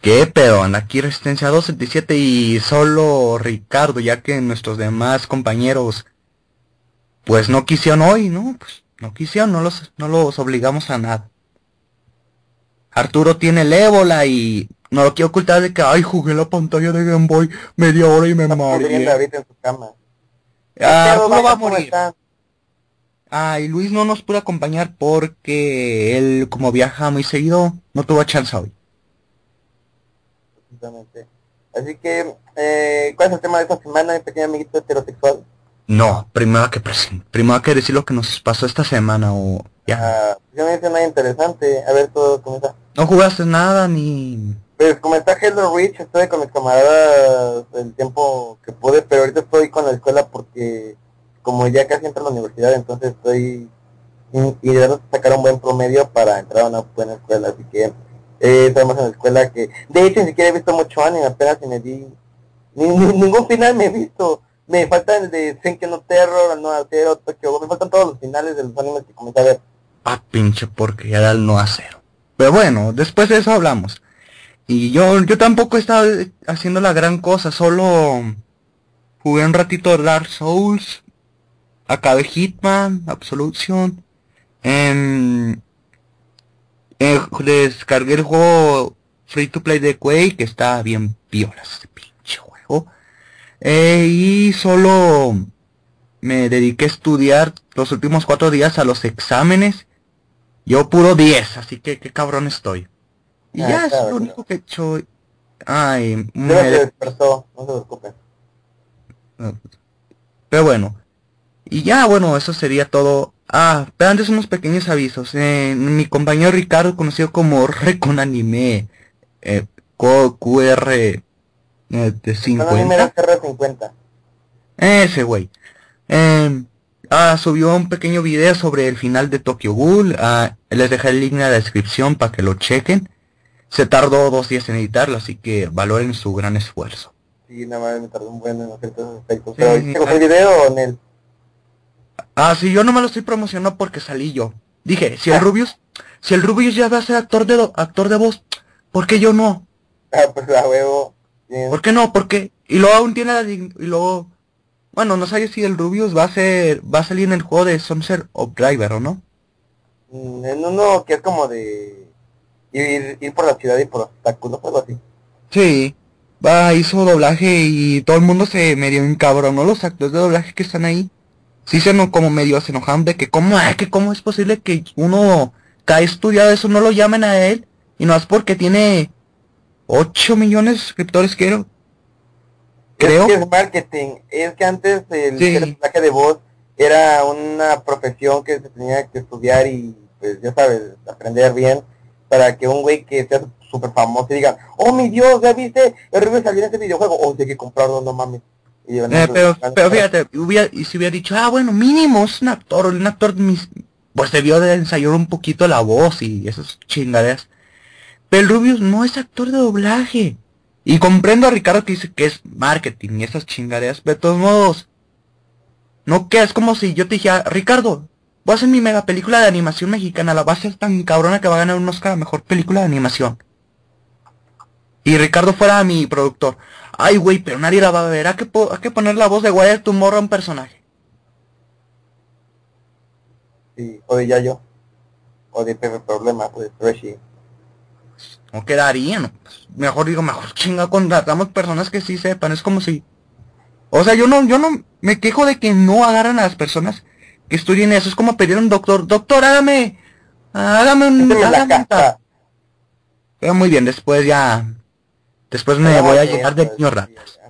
¿Qué pedo? Aquí Resistencia 277 y solo Ricardo, ya que nuestros demás compañeros pues no quisieron hoy, ¿no? Pues no quisieron, no los, no los obligamos a nada. Arturo tiene el ébola y no lo quiero ocultar de que, ay, jugué la pantalla de Game Boy media hora y me mareé. Ah, Arturo va a ¿cómo morir. está? Ah, y Luis no nos pudo acompañar porque él, como viaja muy seguido, no tuvo chance hoy. Así que, eh, ¿cuál es el tema de esta semana, mi pequeño amiguito heterosexual? No, primero que primero hay que decir lo que nos pasó esta semana o ya. Ah, yo no hice nada interesante. A ver, todo cómo está. No jugaste nada ni Pues como está Hello Reach, estuve con mis camaradas el tiempo que pude, pero ahorita estoy con la escuela porque como ya casi entro a la universidad, entonces estoy y- ideando sacar un buen promedio para entrar a una buena escuela, así que eh, estamos en la escuela que, de hecho ni siquiera he visto mucho anime, apenas si me di, ni, ni- ningún final me he visto, me falta el de Senki no Terror, no Zero, Tokyo, me faltan todos los finales de los animes que comencé a ver. ah pinche porque ya era el no a cero. Pero bueno, después de eso hablamos. Y yo yo tampoco he estado haciendo la gran cosa, solo jugué un ratito Dark Souls, acabé Hitman, Absolution, em, eh, descargué el juego Free to Play de Quake, que está bien piolas ese pinche juego. Eh, y solo me dediqué a estudiar los últimos cuatro días a los exámenes. Yo puro 10, así que qué cabrón estoy. Y Ah, ya es lo único que he hecho. Ay, me- se despertó, no se preocupen. pero bueno. Y ya, bueno, eso sería todo. Ah, pero antes unos pequeños avisos. Eh, mi compañero Ricardo, conocido como Recon Anime, eh, QR eh, de No, no, me 50. da CR50. Ese güey. Eh, ah, subió un pequeño video sobre el final de Tokyo Ghoul. Ah, les dejé el link en la descripción para que lo chequen. Se tardó dos días en editarlo, así que valoren su gran esfuerzo. Sí, nada más me tardé un buen en hacer todos esos aspectos. Sí, Pero, ¿te gustó ah. el video o en el? Ah, sí, yo no me lo estoy promocionando porque salí yo. Dije, si el Rubius, si el Rubius ya va a ser actor de do- actor de voz, ¿por qué yo no? Ah, pues a huevo. Bien. ¿Por qué no? ¿Por qué? Y luego aún tiene la y luego bueno, no sé si el Rubius va a ser va a salir en el juego de Sunset of Driver o no. Mm, En uno que es como de ir, ir por la ciudad y por obstáculos, algo así. Sí, va, hizo doblaje y todo el mundo se medio encabronó los actores de doblaje que están ahí. Sí se no, como medio se enojaron de que cómo, ay, que cómo es posible que uno que ha estudiado eso no lo llamen a él y no es porque tiene 8 millones de suscriptores creo. Creo. Es que es marketing. Es que antes el Sí. personaje de voz era una profesión que se tenía que estudiar y pues ya sabes, aprender bien para que un güey que sea súper famoso diga, oh mi Dios, ya viste, el review salió en este videojuego, oh, hay que comprarlo, no mames. Eh, pero, pues, pero fíjate, hubiera, y si hubiera dicho, ah, bueno, mínimo es un actor, un actor, mis- pues debió de ensayar un poquito la voz y esas chingaderas. Pero el Rubius no es actor de doblaje. Y comprendo a Ricardo que dice que es marketing y esas chingaderas, pero de todos modos, no que es como si yo te dijera, Ricardo, voy a hacer mi mega película de animación mexicana, la va a ser tan cabrona que va a ganar un Oscar a mejor película de animación. Y Ricardo fuera mi productor. Ay, güey, pero nadie la va a ver. Hay que, po- hay que poner la voz de Wire Tomorrow a un personaje. Sí, o de Yayo. o de Pepe Problema, pues Freshi. No quedaría, ¿no? Mejor digo, mejor chinga, contratamos personas que sí sepan, es como si... O sea, yo no, yo no me quejo de que no agarran a las personas que estudien eso, es como pedir a un doctor, doctor, hágame, hágame un... Hágame un. Pero muy bien, después ya... Después me Pero voy a llegar de niño sí, ratas.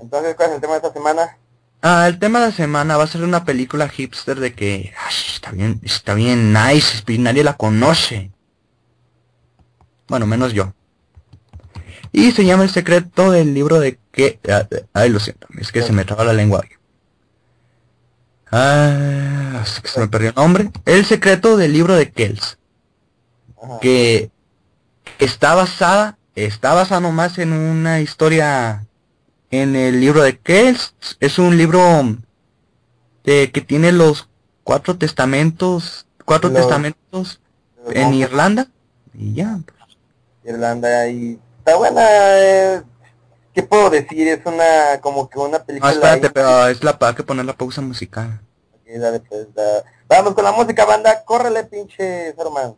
Entonces, ¿cuál es el tema de esta semana? Ah, el tema de la semana va a ser una película hipster de que ay, está bien, está bien nice, y nadie la conoce. Bueno, menos yo. Y se llama El secreto del libro de que... ah, Ay, lo siento, es que se me traba la lengua. Ah, se me perdió el nombre. El secreto del libro de Kells. Ajá. Que está basada, está basada nomás en una historia en el libro de Kells. Es un libro de, que tiene los cuatro testamentos, cuatro Los- testamentos Los en monjes Irlanda. Y ya. Irlanda y está buena. eh, ¿Qué puedo decir? Es una, como que una No, película... espérate, ahí- pero es la para que poner la pausa musical. Dale, pues, da- Vamos con la música, banda. Córrele, pinche hermano.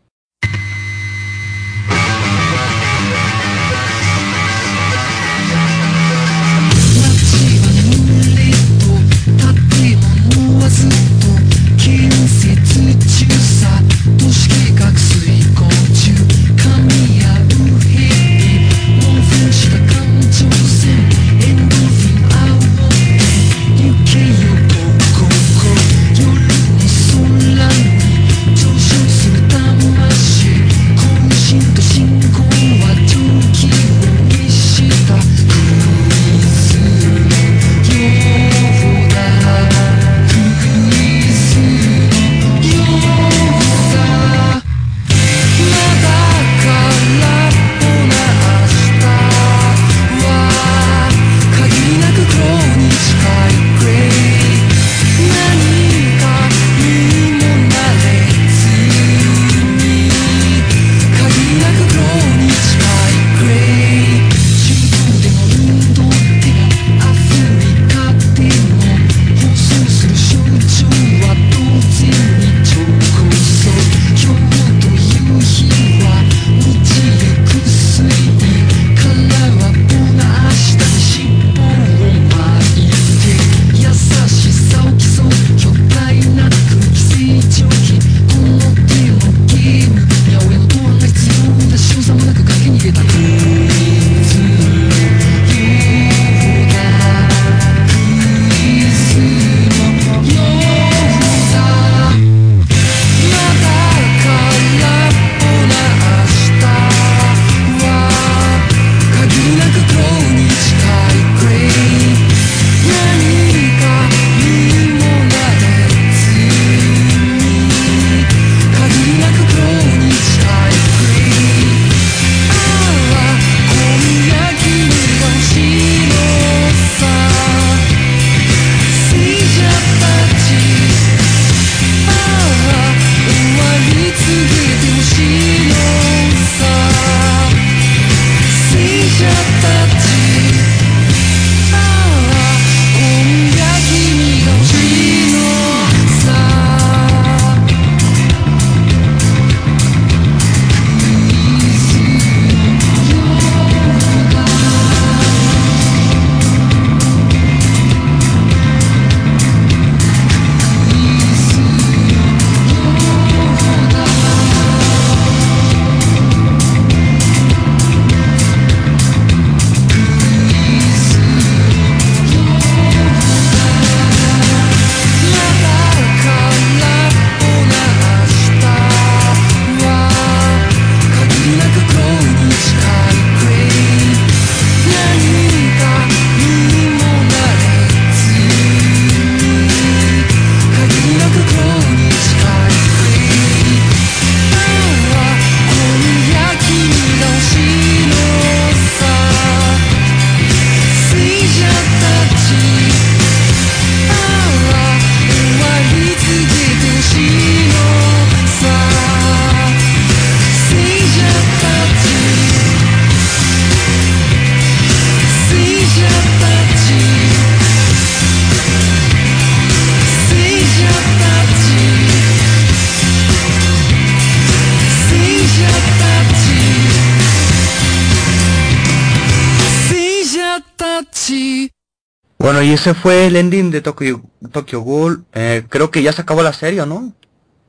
Y ese fue el ending de Tokyo, Tokyo Ghoul. Eh, creo que ya se acabó la serie, ¿o ¿no?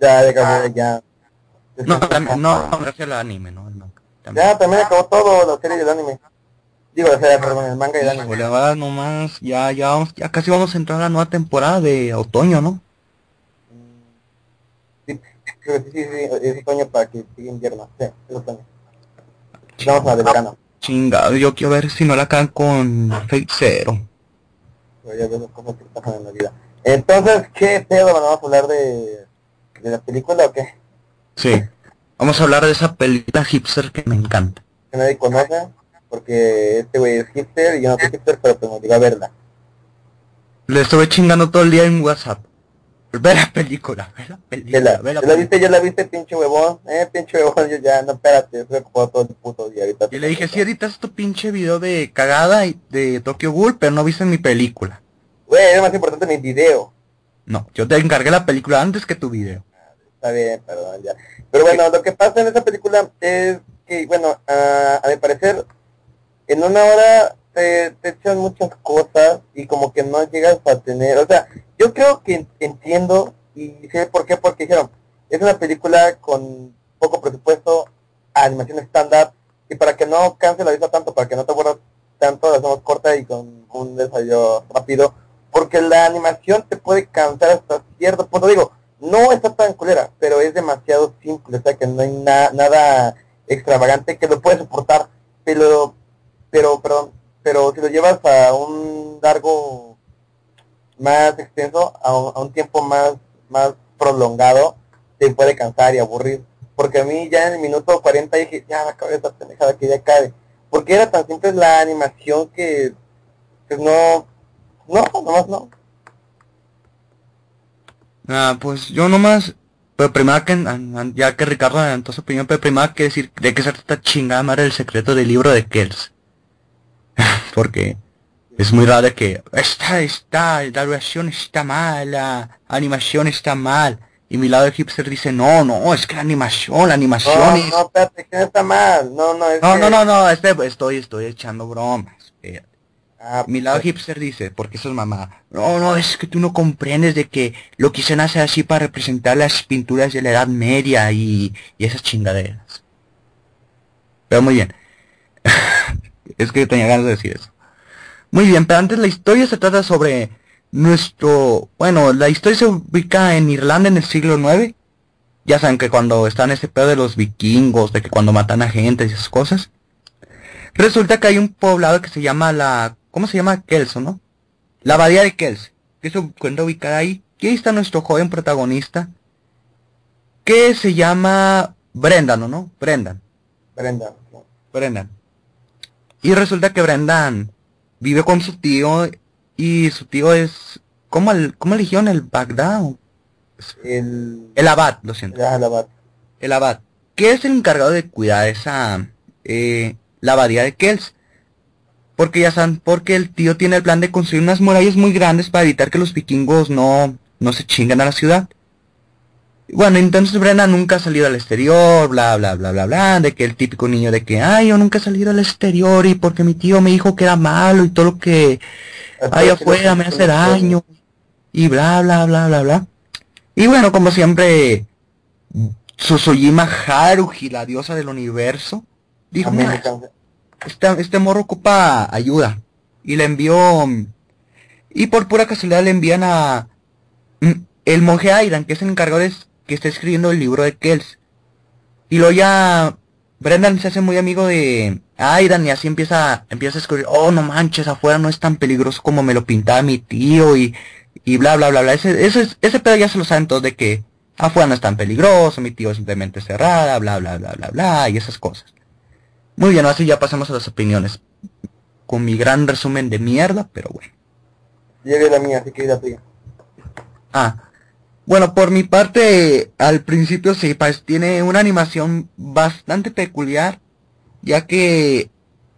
Ya, ya, acabó, ya. No, también, no, no, gracias al anime, ¿no? El manga. También. Ya, también acabó todo, la serie y el anime. Digo, o sea, perdón, el manga y el anime. Ahora nomás, ya, ya vamos, ya casi vamos a entrar a la nueva temporada de otoño, ¿no? Sí, creo que sí, sí, sí, es otoño para que siga invierno. Sí, es otoño. Vamos a la de verano. Chingado, yo quiero ver si no la acaban con Fate Zero. Ya las cosas que pasan en la vida. Entonces, ¿qué pedo? Bueno, ¿Vamos a hablar de, de la película o qué? Sí. Vamos a hablar de esa película hipster que me encanta. Que nadie conoce, porque este güey es hipster y yo no soy hipster, pero pues me obligó a verla. Le estuve chingando todo el día en WhatsApp. Ve la película, ve la película, ¿Ya la, ve la ¿ya la película. viste? ¿Ya la viste, pinche huevón? Eh, pinche huevón, yo ya, no, espérate, estoy ocupado todo el puto día ahorita. Y le dije, sí editas tu pinche video de cagada y de Tokyo Ghoul, pero no viste mi película. Güey, es más importante mi video. No, yo te encargué la película antes que tu video. Está bien, perdón, ya. Pero bueno, lo que pasa en esa película es que, bueno, a, a mi parecer, en una hora te, te echan muchas cosas y como que no llegas a tener, o sea, yo creo que en- entiendo y sé por qué, porque dijeron, es una película con poco presupuesto, animación estándar, y para que no canse la vista tanto, para que no te aburras tanto, la hacemos corta y con un desarrollo rápido, porque la animación te puede cansar hasta cierto punto, digo, no está tan culera, pero es demasiado simple, o sea que no hay na- nada extravagante que lo puede soportar, pero, pero, perdón, pero si lo llevas a un largo más extenso, a un, a un tiempo más, más prolongado, te puede cansar y aburrir. Porque a mí ya en el minuto 40 dije, ya me esta pendejada que ya cae. Porque era tan simple la animación que, que no, no, nomás no. Ah, pues yo nomás, pero primero que, ya que Ricardo adelantó su opinión, pero primero que decir de qué se trata chingada madre el secreto del libro de Kells. Porque es muy raro que está, está, la duración está mal, la animación está mal. Y mi lado de hipster dice, no, no, es que la animación, la animación No, es... no, espérate, que no está mal. No, no, es No, que- no, no, no, este, estoy, estoy echando bromas. espérate. Ah, Mi lado hipster dice, porque eso es mamá. No, no, es que tú no comprendes de que lo quisieron hacer así para representar las pinturas de la Edad Media y, y esas chingaderas. Pero muy bien. es que tenía ganas de decir eso. Muy bien, pero antes la historia se trata sobre nuestro... Bueno, la historia se ubica en Irlanda en el siglo IX. Ya saben que cuando están ese pedo de los vikingos, de que cuando matan a gente y esas cosas. Resulta que hay un poblado que se llama la... ¿Cómo se llama? Kelso, ¿no? La abadía de Kelso. Que se encuentra ubicada ahí. Y ahí está nuestro joven protagonista. Que se llama Brendan, ¿o ¿no? Brendan. Brenda. Brendan. Y resulta que Brendan vive con su tío. Y su tío es... ¿Cómo, el, cómo eligieron el Bagdad? El... El abad, lo siento. Ya, la bat. el abad, que es el encargado de cuidar esa eh, la abadía de Kells. Porque ya saben, porque el tío tiene el plan de construir unas murallas muy grandes para evitar que los vikingos no, no se chingan a la ciudad. Bueno, entonces Brenna nunca ha salido al exterior, bla, bla, bla, bla, bla, de que el típico niño de que, ay, yo nunca he salido al exterior y porque mi tío me dijo que era malo y todo lo que ahí afuera me hace daño y bla bla bla bla bla. Y bueno como siempre Susujima Haruhi la diosa del universo dijo "Mira, este, este morro ocupa ayuda y le envió y por pura casualidad le envían a mm, el monje Aidan que es el encargado de, que está escribiendo el libro de Kells y luego ya Brendan se hace muy amigo de Aidan y así empieza, empieza a escribir, oh no manches, afuera no es tan peligroso como me lo pintaba mi tío y, y bla bla bla bla. Ese, ese, ese pedo ya se lo saben todos de que afuera no es tan peligroso, mi tío es simplemente cerrada, bla bla bla bla bla y esas cosas. Muy bien, así ya pasamos a las opiniones. Con mi gran resumen de mierda, pero bueno. Vi la mía, así que la tuya. Ah, bueno, por mi parte, al principio sí, pues tiene una animación bastante peculiar, ya que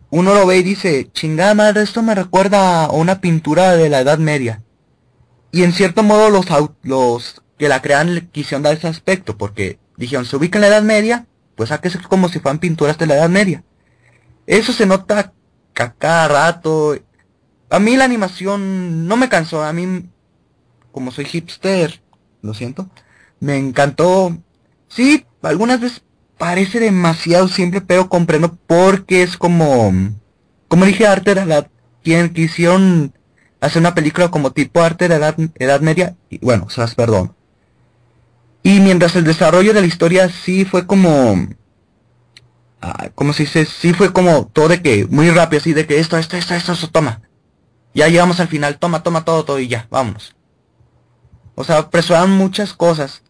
uno lo ve y dice, chingada madre, esto me recuerda a una pintura de la Edad Media. Y en cierto modo los, los que la crean le quisieron dar ese aspecto, porque dijeron, se ubica en la Edad Media, pues saque como si fueran pinturas de la Edad Media. Eso se nota a cada rato a mí la animación no me cansó, a mí, como soy hipster, lo siento, me encantó. Sí, algunas veces parece demasiado simple, pero comprendo porque es como, como dije, arte de edad, quien quisieron hacer una película como tipo arte de edad, edad media, y bueno, o sea, perdón. Y mientras el desarrollo de la historia sí fue como, ah, ¿cómo se dice? Sí fue como todo de que, muy rápido, así de que esto, esto, esto, esto, esto, toma. Ya llegamos al final, toma, toma todo, todo y ya, vámonos. O sea, apresuraron muchas cosas.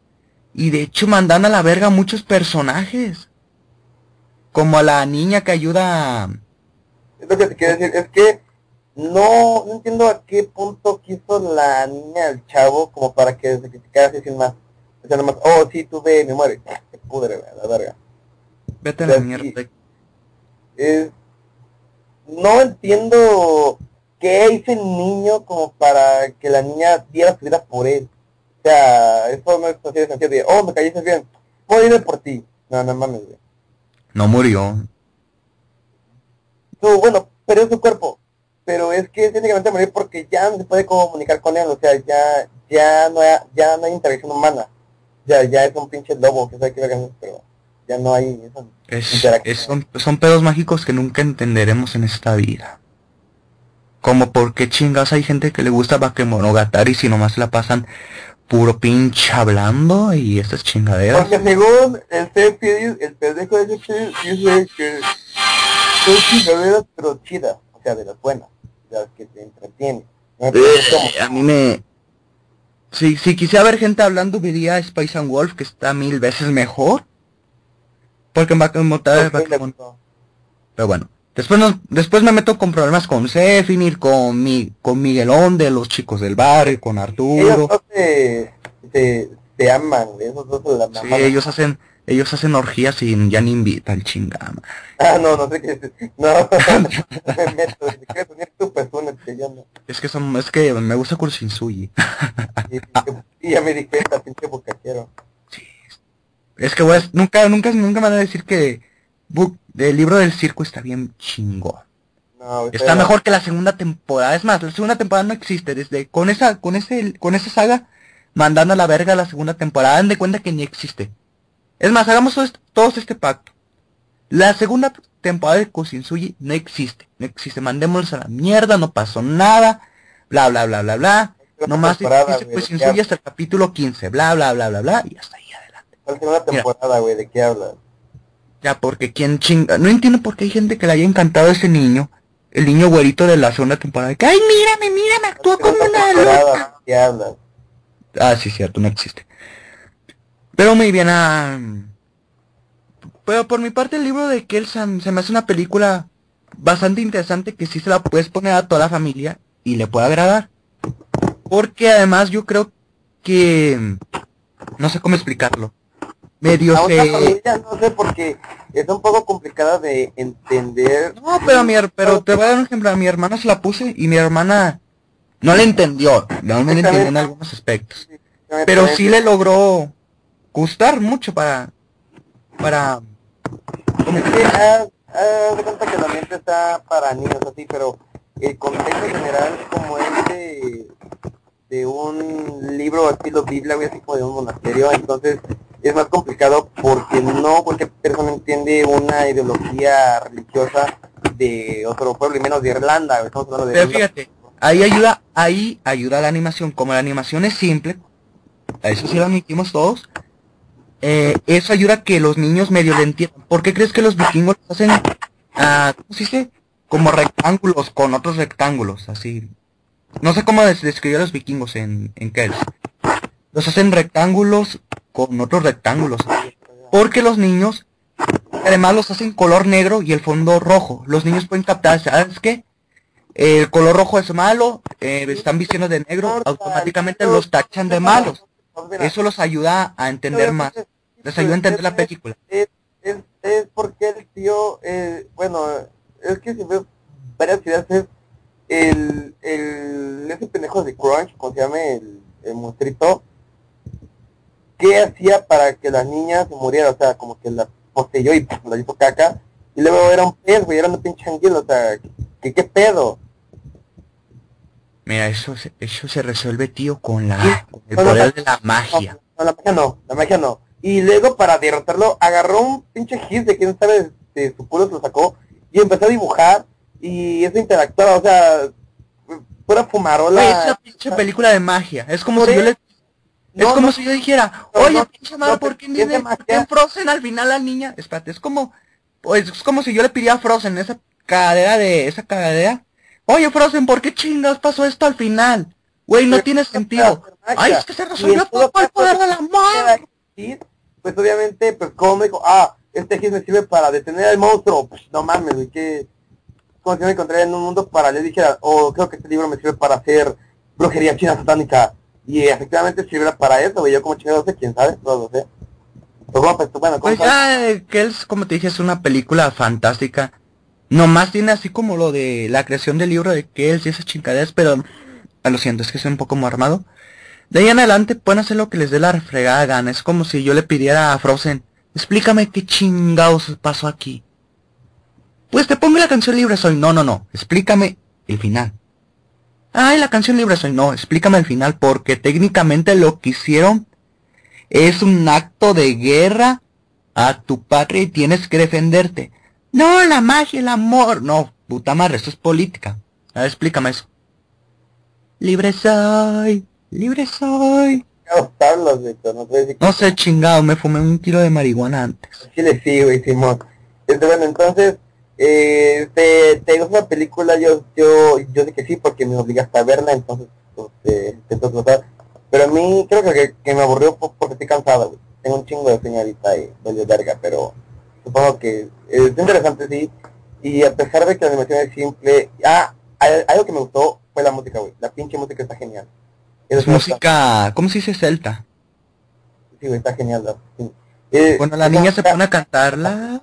Y de hecho mandan a la verga muchos personajes. Como a la niña que ayuda a... Es lo que te quiero decir, es que no, no entiendo a qué punto quiso la niña el chavo como para que se sacrificara así sin más. O sea, nomás, oh, sí, tú ve, me muere. Se pudre, güey, a la verga. Vete a la mierda. Es... No entiendo qué hizo el niño como para que la niña diera su vida por él. O sea, eso no es así de sencillo de, oh, me caíste bien, voy a ir por ti. No, no mames, güey. No murió. Tú, bueno, pero es su cuerpo. Pero es que que a morir porque ya no se puede comunicar con él, o sea, ya, ya no hay, ya no hay interacción humana. Ya, ya es un pinche lobo, que sabe qué verga es, pero ya no hay esa Es, interacción. es- son, son pedos mágicos que nunca entenderemos en esta vida. Como por qué chingas hay gente que le gusta Bakemonogatari si nomás la pasan puro pinche hablando y estas chingaderas. Porque según el CP, el pendejo de CP dice que son chingaderas pero chidas, o sea, de las buenas, de las que te entretienen. No me. Eh, a mí me... Si, si quisiera ver gente hablando, diría Spice and Wolf, que está mil veces mejor. Porque. Ok, le Bakemon- gustó. Pero bueno, después nos, después me meto con problemas con Zefinir, con mi, con Miguelón de los chicos del bar, con Arturo. Se, se, se aman, esos dos la Sí, maman. ellos hacen, ellos hacen orgías y ya ni invitan, chingama. Ah, no, no sé qué es. No, me meto, si quieres unir tu persona, te llamo. Es que son, es que me gusta Kursinsuyi. Y ya me di cuenta, pinche bocaquero. Es que güey, nunca, nunca, nunca me van a decir que el libro del circo está bien chingón. No, Está pero- mejor que la segunda temporada. Es más, la segunda temporada no existe. Desde con esa, con ese, con esa saga, mandando a la verga la segunda temporada, dan de cuenta que ni existe. Es más, hagamos este, todos este pacto. La segunda temporada de Kusinsuyi no existe. No existe. Mandémoslos a la mierda, no pasó nada. Bla bla bla bla bla. ¿de qué Kusinsuyi hasta el capítulo 15. Bla bla bla bla bla. Y hasta ahí adelante. La segunda temporada, güey, ¿de qué hablas? Ya, porque quien chinga. No entiendo por qué hay gente que le haya encantado a ese niño. El niño güerito de la segunda temporada. Que, ay, mírame, mírame, actúa como una loca. Ah, sí, cierto, no existe. Pero muy bien, ah, Pero por mi parte el libro de Kelsan se me hace una película bastante interesante que sí se la puedes poner a toda la familia y le puede agradar. Porque además yo creo que... No sé cómo explicarlo. Medio A se... familia no sé porque es un poco complicada de entender. No, pero mi her- pero te voy a dar un ejemplo. A mi hermana se la puse y mi hermana no le entendió. No me entendió en algunos aspectos. Pero sí le logró gustar mucho para... Para... Es que haz, haz de cuenta que la mente está para niños así, pero el contexto general como es de, de un libro estilo Biblia, así como de un monasterio, entonces es más complicado porque no cualquier persona entiende una ideología religiosa de otro pueblo y menos de Irlanda, estamos hablando de Pero Irlanda. fíjate, ahí ayuda, ahí ayuda la animación. Como la animación es simple, a eso sí lo admitimos todos, eh, eso ayuda a que los niños medio le entiendan. ¿Por qué crees que los vikingos hacen, ah, ¿cómo se dice? Como rectángulos con otros rectángulos, así. No sé cómo des- describir a los vikingos en, en Kells. Los hacen rectángulos con otros rectángulos. Porque los niños, además los hacen color negro y el fondo rojo. Los niños pueden captar, ¿sabes qué? El color rojo es malo, eh, están vistiendo de negro, automáticamente los tachan de malos. Eso los ayuda a entender más. Les ayuda a entender la película. Es, es, porque el tío, eh, bueno, es que si ves varias ideas es el, el, ese pendejo de Crunch, como se llama el, el monstruito, ¿qué hacía para que la niña se muriera? O sea, como que la poseyó y pff, la hizo caca, y luego era un pez, güey, era una pinche anguila, o sea, ¿qué, qué pedo? Mira, eso, se- eso se resuelve, tío, con la con el No, poder no. de la magia. No, no, la magia no, la magia no. Y luego para derrotarlo, agarró un pinche hit de quién sabe de su culo se lo sacó y empezó a dibujar y eso interactuaba, o sea, pura fumarola. Güey, es una pinche película de magia. Es como si yo le... Es como no, si yo dijera, oye, no, pinche no, ¿por qué en de por Frozen al final la niña? Espérate, es como, pues, es como si yo le pidiera a Frozen esa cadera de, esa cadera. Oye, Frozen, ¿por qué chingados pasó esto al final? Güey, no Pero tiene sentido. Ay, es que se resolvió todo el poder del amor. hit, pues obviamente, pues como me dijo, ah, este hit me sirve para detener al monstruo, pues no mames, güey, que como si me encontrara en un mundo paralelo y dijera, oh, creo que este libro me sirve para hacer brujería china satánica, y efectivamente sirve para eso, güey, yo como chingado sé, quién sabe, no lo sé. Pues bueno, pues bueno, ¿cómo Pues ya, eh, que es, como te dije, es una película fantástica. Nomás tiene así como lo de la creación del libro de Kells y esas chingaderas, pero ah, lo siento, es que soy un poco muy armado. De ahí en adelante pueden hacer lo que les dé la fregada gana. Es como si yo le pidiera a Frozen, explícame qué chingados pasó aquí. Pues te pongo la canción libre soy. No, no, no. Explícame el final. Ay, la canción libre soy. No, explícame el final porque técnicamente lo que hicieron es un acto de guerra a tu patria y tienes que defenderte. No, la magia, el amor. No, puta madre, esto es política. A ver, explícame eso. Libre soy, libre soy. Carlos, No sé, chingado, me fumé un kilo de marihuana antes. Chile sí, güey, Simón. Este, bueno, entonces, eh, ¿te, ¿te gusta la película? Yo, yo, yo sé que sí, porque me obligaste a verla, entonces, pues, eh, que gustar. Pero a mí creo que, que me aburrió po- porque estoy cansado, güey. Tengo un chingo de señorita y de verga, pero supongo que es interesante, sí. Y a pesar de que la animación es simple, ah, algo que me gustó fue la música, güey. La pinche música está genial. Eso Es música, ¿cómo se dice celta? Sí, güey, está genial, la- sí. Eh, Bueno, la niña se pone a cantar la.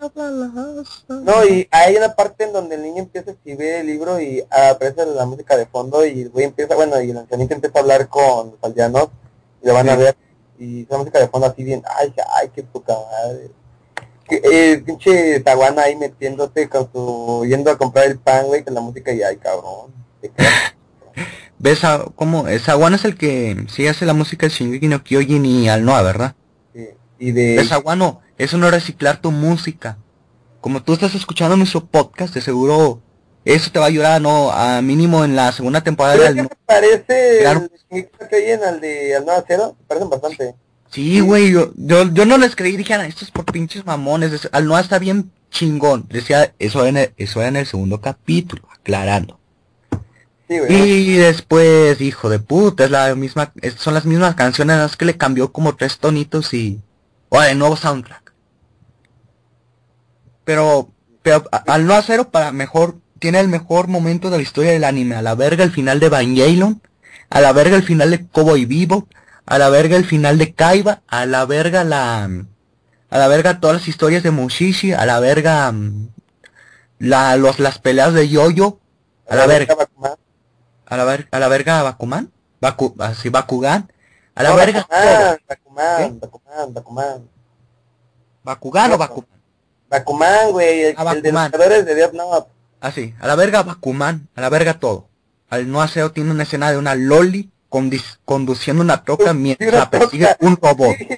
No, y hay una parte en donde el niño empieza a escribir el libro y aparece la música de fondo y el güey empieza, bueno, y el ancianito empieza a hablar con los aldeanos y lo van a ver y esa música de fondo así bien, ay, ay, qué poca madre. Que, eh, pinche Taguana ahí metiéndote con su, yendo a comprar el pan, güey, con la música y ay, cabrón. ¿Ves a, cómo? Sawan es el que sí hace la música de Shingeki no Kyojin y al Noah, ¿verdad? Y de... ¿Ves Aguano? Eso no es reciclar tu música. Como tú estás escuchando nuestro podcast, de seguro eso te va a ayudar, ¿no? A mínimo en la segunda temporada ¿Crees del se parece Claro. el que hay en al de al Nueva Cero? Se parecen bastante. Sí, güey, yo, yo, yo no les creí, dije, "Ah, esto es por pinches mamones, es- al Noah está bien chingón. Decía, eso en el, eso era en el segundo capítulo, aclarando. Sí, güey. Y después, hijo de puta, es la misma, son las mismas canciones, más que le cambió como tres tonitos y, o el nuevo soundtrack. Pero, pero a- al no hacerlo para mejor, tiene el mejor momento de la historia del anime, a la verga el final de Evangelion, a la verga el final de Cowboy Vivo, a la verga el final de Kaiba, a la verga la, a la verga todas las historias de Mushishi, a la verga mm, la, los, las peleas de Yoyo, a la verga. Bakuman. A la, ver, a la verga Bakuman. Baku, así Bakugan. A la No, verga Bakuman, Bakuman, ¿Qué? Bakuman, Bakuman. Bakugan o Bakuman. Bakuman, güey, el, Ah, el de los creadores de Death Note. Así. A la verga Bakuman. A la verga todo. Al no aseo tiene una escena de una loli conduciendo una troca mientras una persigue troca. un robot. Sí,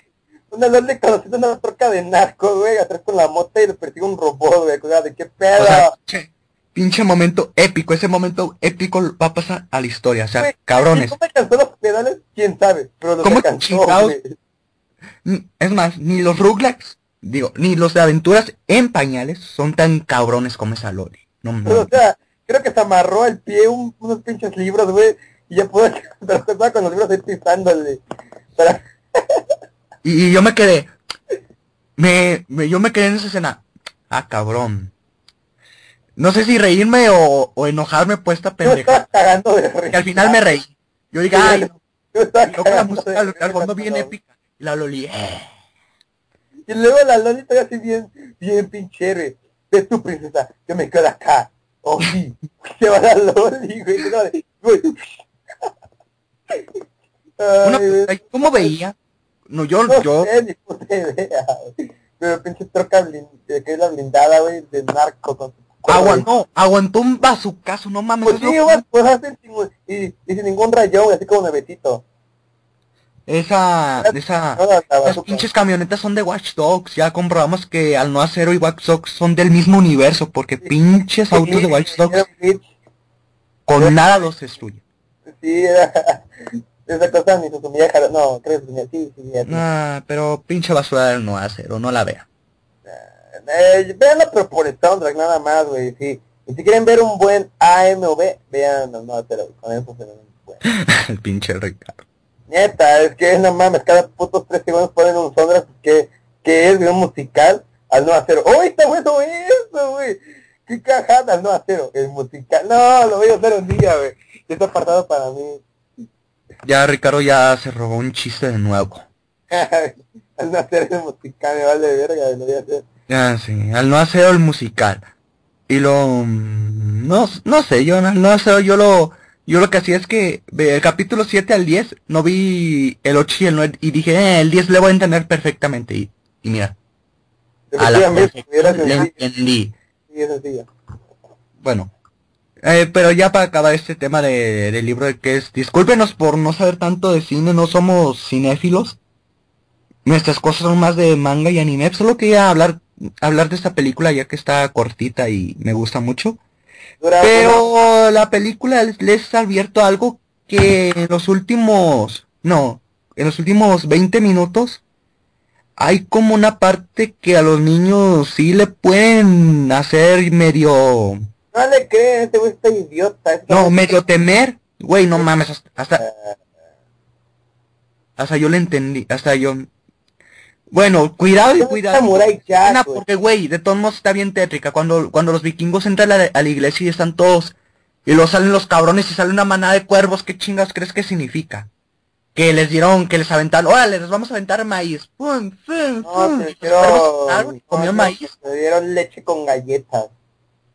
Una lole conociendo una troca de narco, güey, atrás con la moto y le persigue un robot, güey, cuidado, de qué pedo. O sea, pinche, pinche momento épico. Ese momento épico va a pasar a la historia. O sea, Güey, cabrones. ¿Cómo alcanzó los pedales? ¿Quién sabe? Pero los ¿Cómo alcanzó, Es más, ni los Rugrats, digo, ni los de aventuras en pañales son tan cabrones como esa loli. No, no. o sea, creo que se amarró al pie un- unos pinches libros, güey, y ya pudo estaba con los libros ahí pisándole. Para... Y, y yo me quedé, me, me- yo me quedé en esa escena. Ah, cabrón. No sé si reírme o, o enojarme por esta Yo pendeja. cagando de. Que al final me reí. Yo dije, ay, no. Yo estaba Y luego la cagando música de al, al risa, fondo bien épica. Y la Loli, eh. Y luego la Loli todavía así bien, bien pinche, Ve tu princesa, yo me quedo acá. Oh, sí. Se va la Loli, güey. no, güey. Ay, Una, ¿Cómo veía? No, yo, no yo, sé, ni puta idea. Pero pinche troca blin- eh, que es la blindada, güey, de narco con su aguantó, aguantó un bazucazo, no mames. Pues es sí, güey, pues hacen Y dice ningún rayón, así como nuevecito. Esa, esa, bazooka. pinches camionetas son de Watch Dogs. Ya comprobamos que al no acero y Watch Dogs son del mismo universo. Porque pinches autos de Watch Dogs con nada los destruyen. Sí, era... Esa cosa ni sumía, jala- no, creo que sí, sí, sí. Nah, pero pinche basura del no acero, no la vea. Eh, véanlo, pero por el soundtrack nada más, güey, sí. Y si quieren ver un buen AMV, vean, no, no, pero con eso se ven bueno. El pinche Ricardo. Neta, es que no mames, cada putos tres segundos ponen un soundtrack que, que es de un musical al no hacer. ¡Oh, está bueno eso, güey! ¡Qué cajada al no hacer! El musical, no, lo voy a hacer un día, güey. Está apartado para mí. Ya Ricardo ya se robó un chiste de nuevo. al no hacer el musical, me vale verga, lo voy a hacer. Ya, sí, al no acero el musical. Y lo... mm, No, no sé, yo al no acero yo lo... Yo lo que hacía es que del capítulo 7 al 10 no vi el 8 y el 9 y dije, eh, el 10 le voy a entender perfectamente. Y, y mira, a la le entendí. sí. Bueno, eh, pero ya para acabar este tema de, del libro de que es, discúlpenos por no saber tanto de cine, no somos cinéfilos. Nuestras cosas son más de manga y anime. Solo quería hablar, hablar de esta película ya que está cortita y me gusta mucho. Pero la película les, les advierto algo que en los últimos, no, en los últimos 20 minutos hay como una parte que a los niños sí le pueden hacer medio, No le creen, este güey está idiota. este no, medio temer. Güey, no mames, hasta, hasta, hasta yo le entendí, hasta yo... Bueno, cuidado y ¿dónde cuidado. Jack, güey? porque, güey, de todos modos está bien tétrica. Cuando, cuando los vikingos entran a la, a la iglesia y están todos, y luego salen los cabrones y sale una manada de cuervos, ¿qué chingas crees que significa? Que les dieron, que les aventaron, órale, les vamos a aventar maíz. Pum, pum, No, pum. te Y los cuervos entraron y dijeron... comieron no, maíz. Me dieron leche con galletas.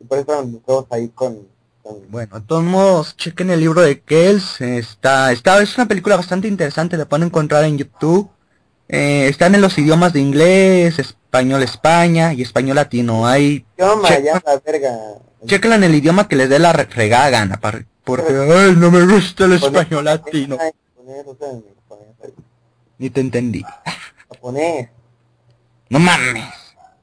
Y por eso huevos ahí con... con- Bueno, de todos modos, chequen el libro de Kells, está, está, es una película bastante interesante, la pueden encontrar en YouTube. Eh, están en los idiomas de inglés, español España y español latino. Hay Yo me Che- ya la verga. El idioma que les dé la re- fregada gana, porque ay, no me gusta el español latino. Ni te entendí. japonés. No mames.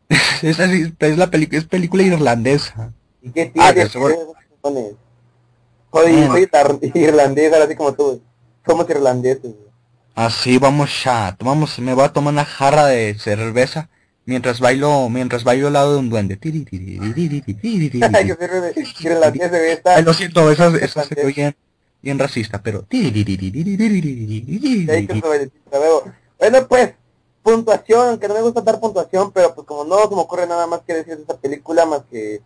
Esa sí, es la película, es película irlandesa. ¿Y qué Ah, tiene? de seguro. japonés? Soy, Ah. soy ir- irlandés, ahora así como tú. Somos irlandeses. Así vamos ya, tomamos, me voy a tomar una jarra de cerveza mientras bailo, mientras bailo al lado de un duende. Ay, lo siento, eso, eso se Irlandés. oye bien racista, pero... Bueno, pues, puntuación, que no me gusta dar puntuación, pero pues como no se me ocurre nada más que decir de esta película, más que...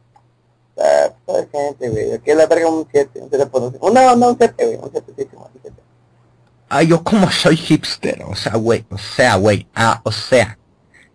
Ah, pues, gente, güey, aquí la verga un 7, un 7 por No, no, un 7, güey, un 7, sí, sí, un 7. Ay, yo como soy hipster, o sea, güey, o sea, güey, ah, o sea,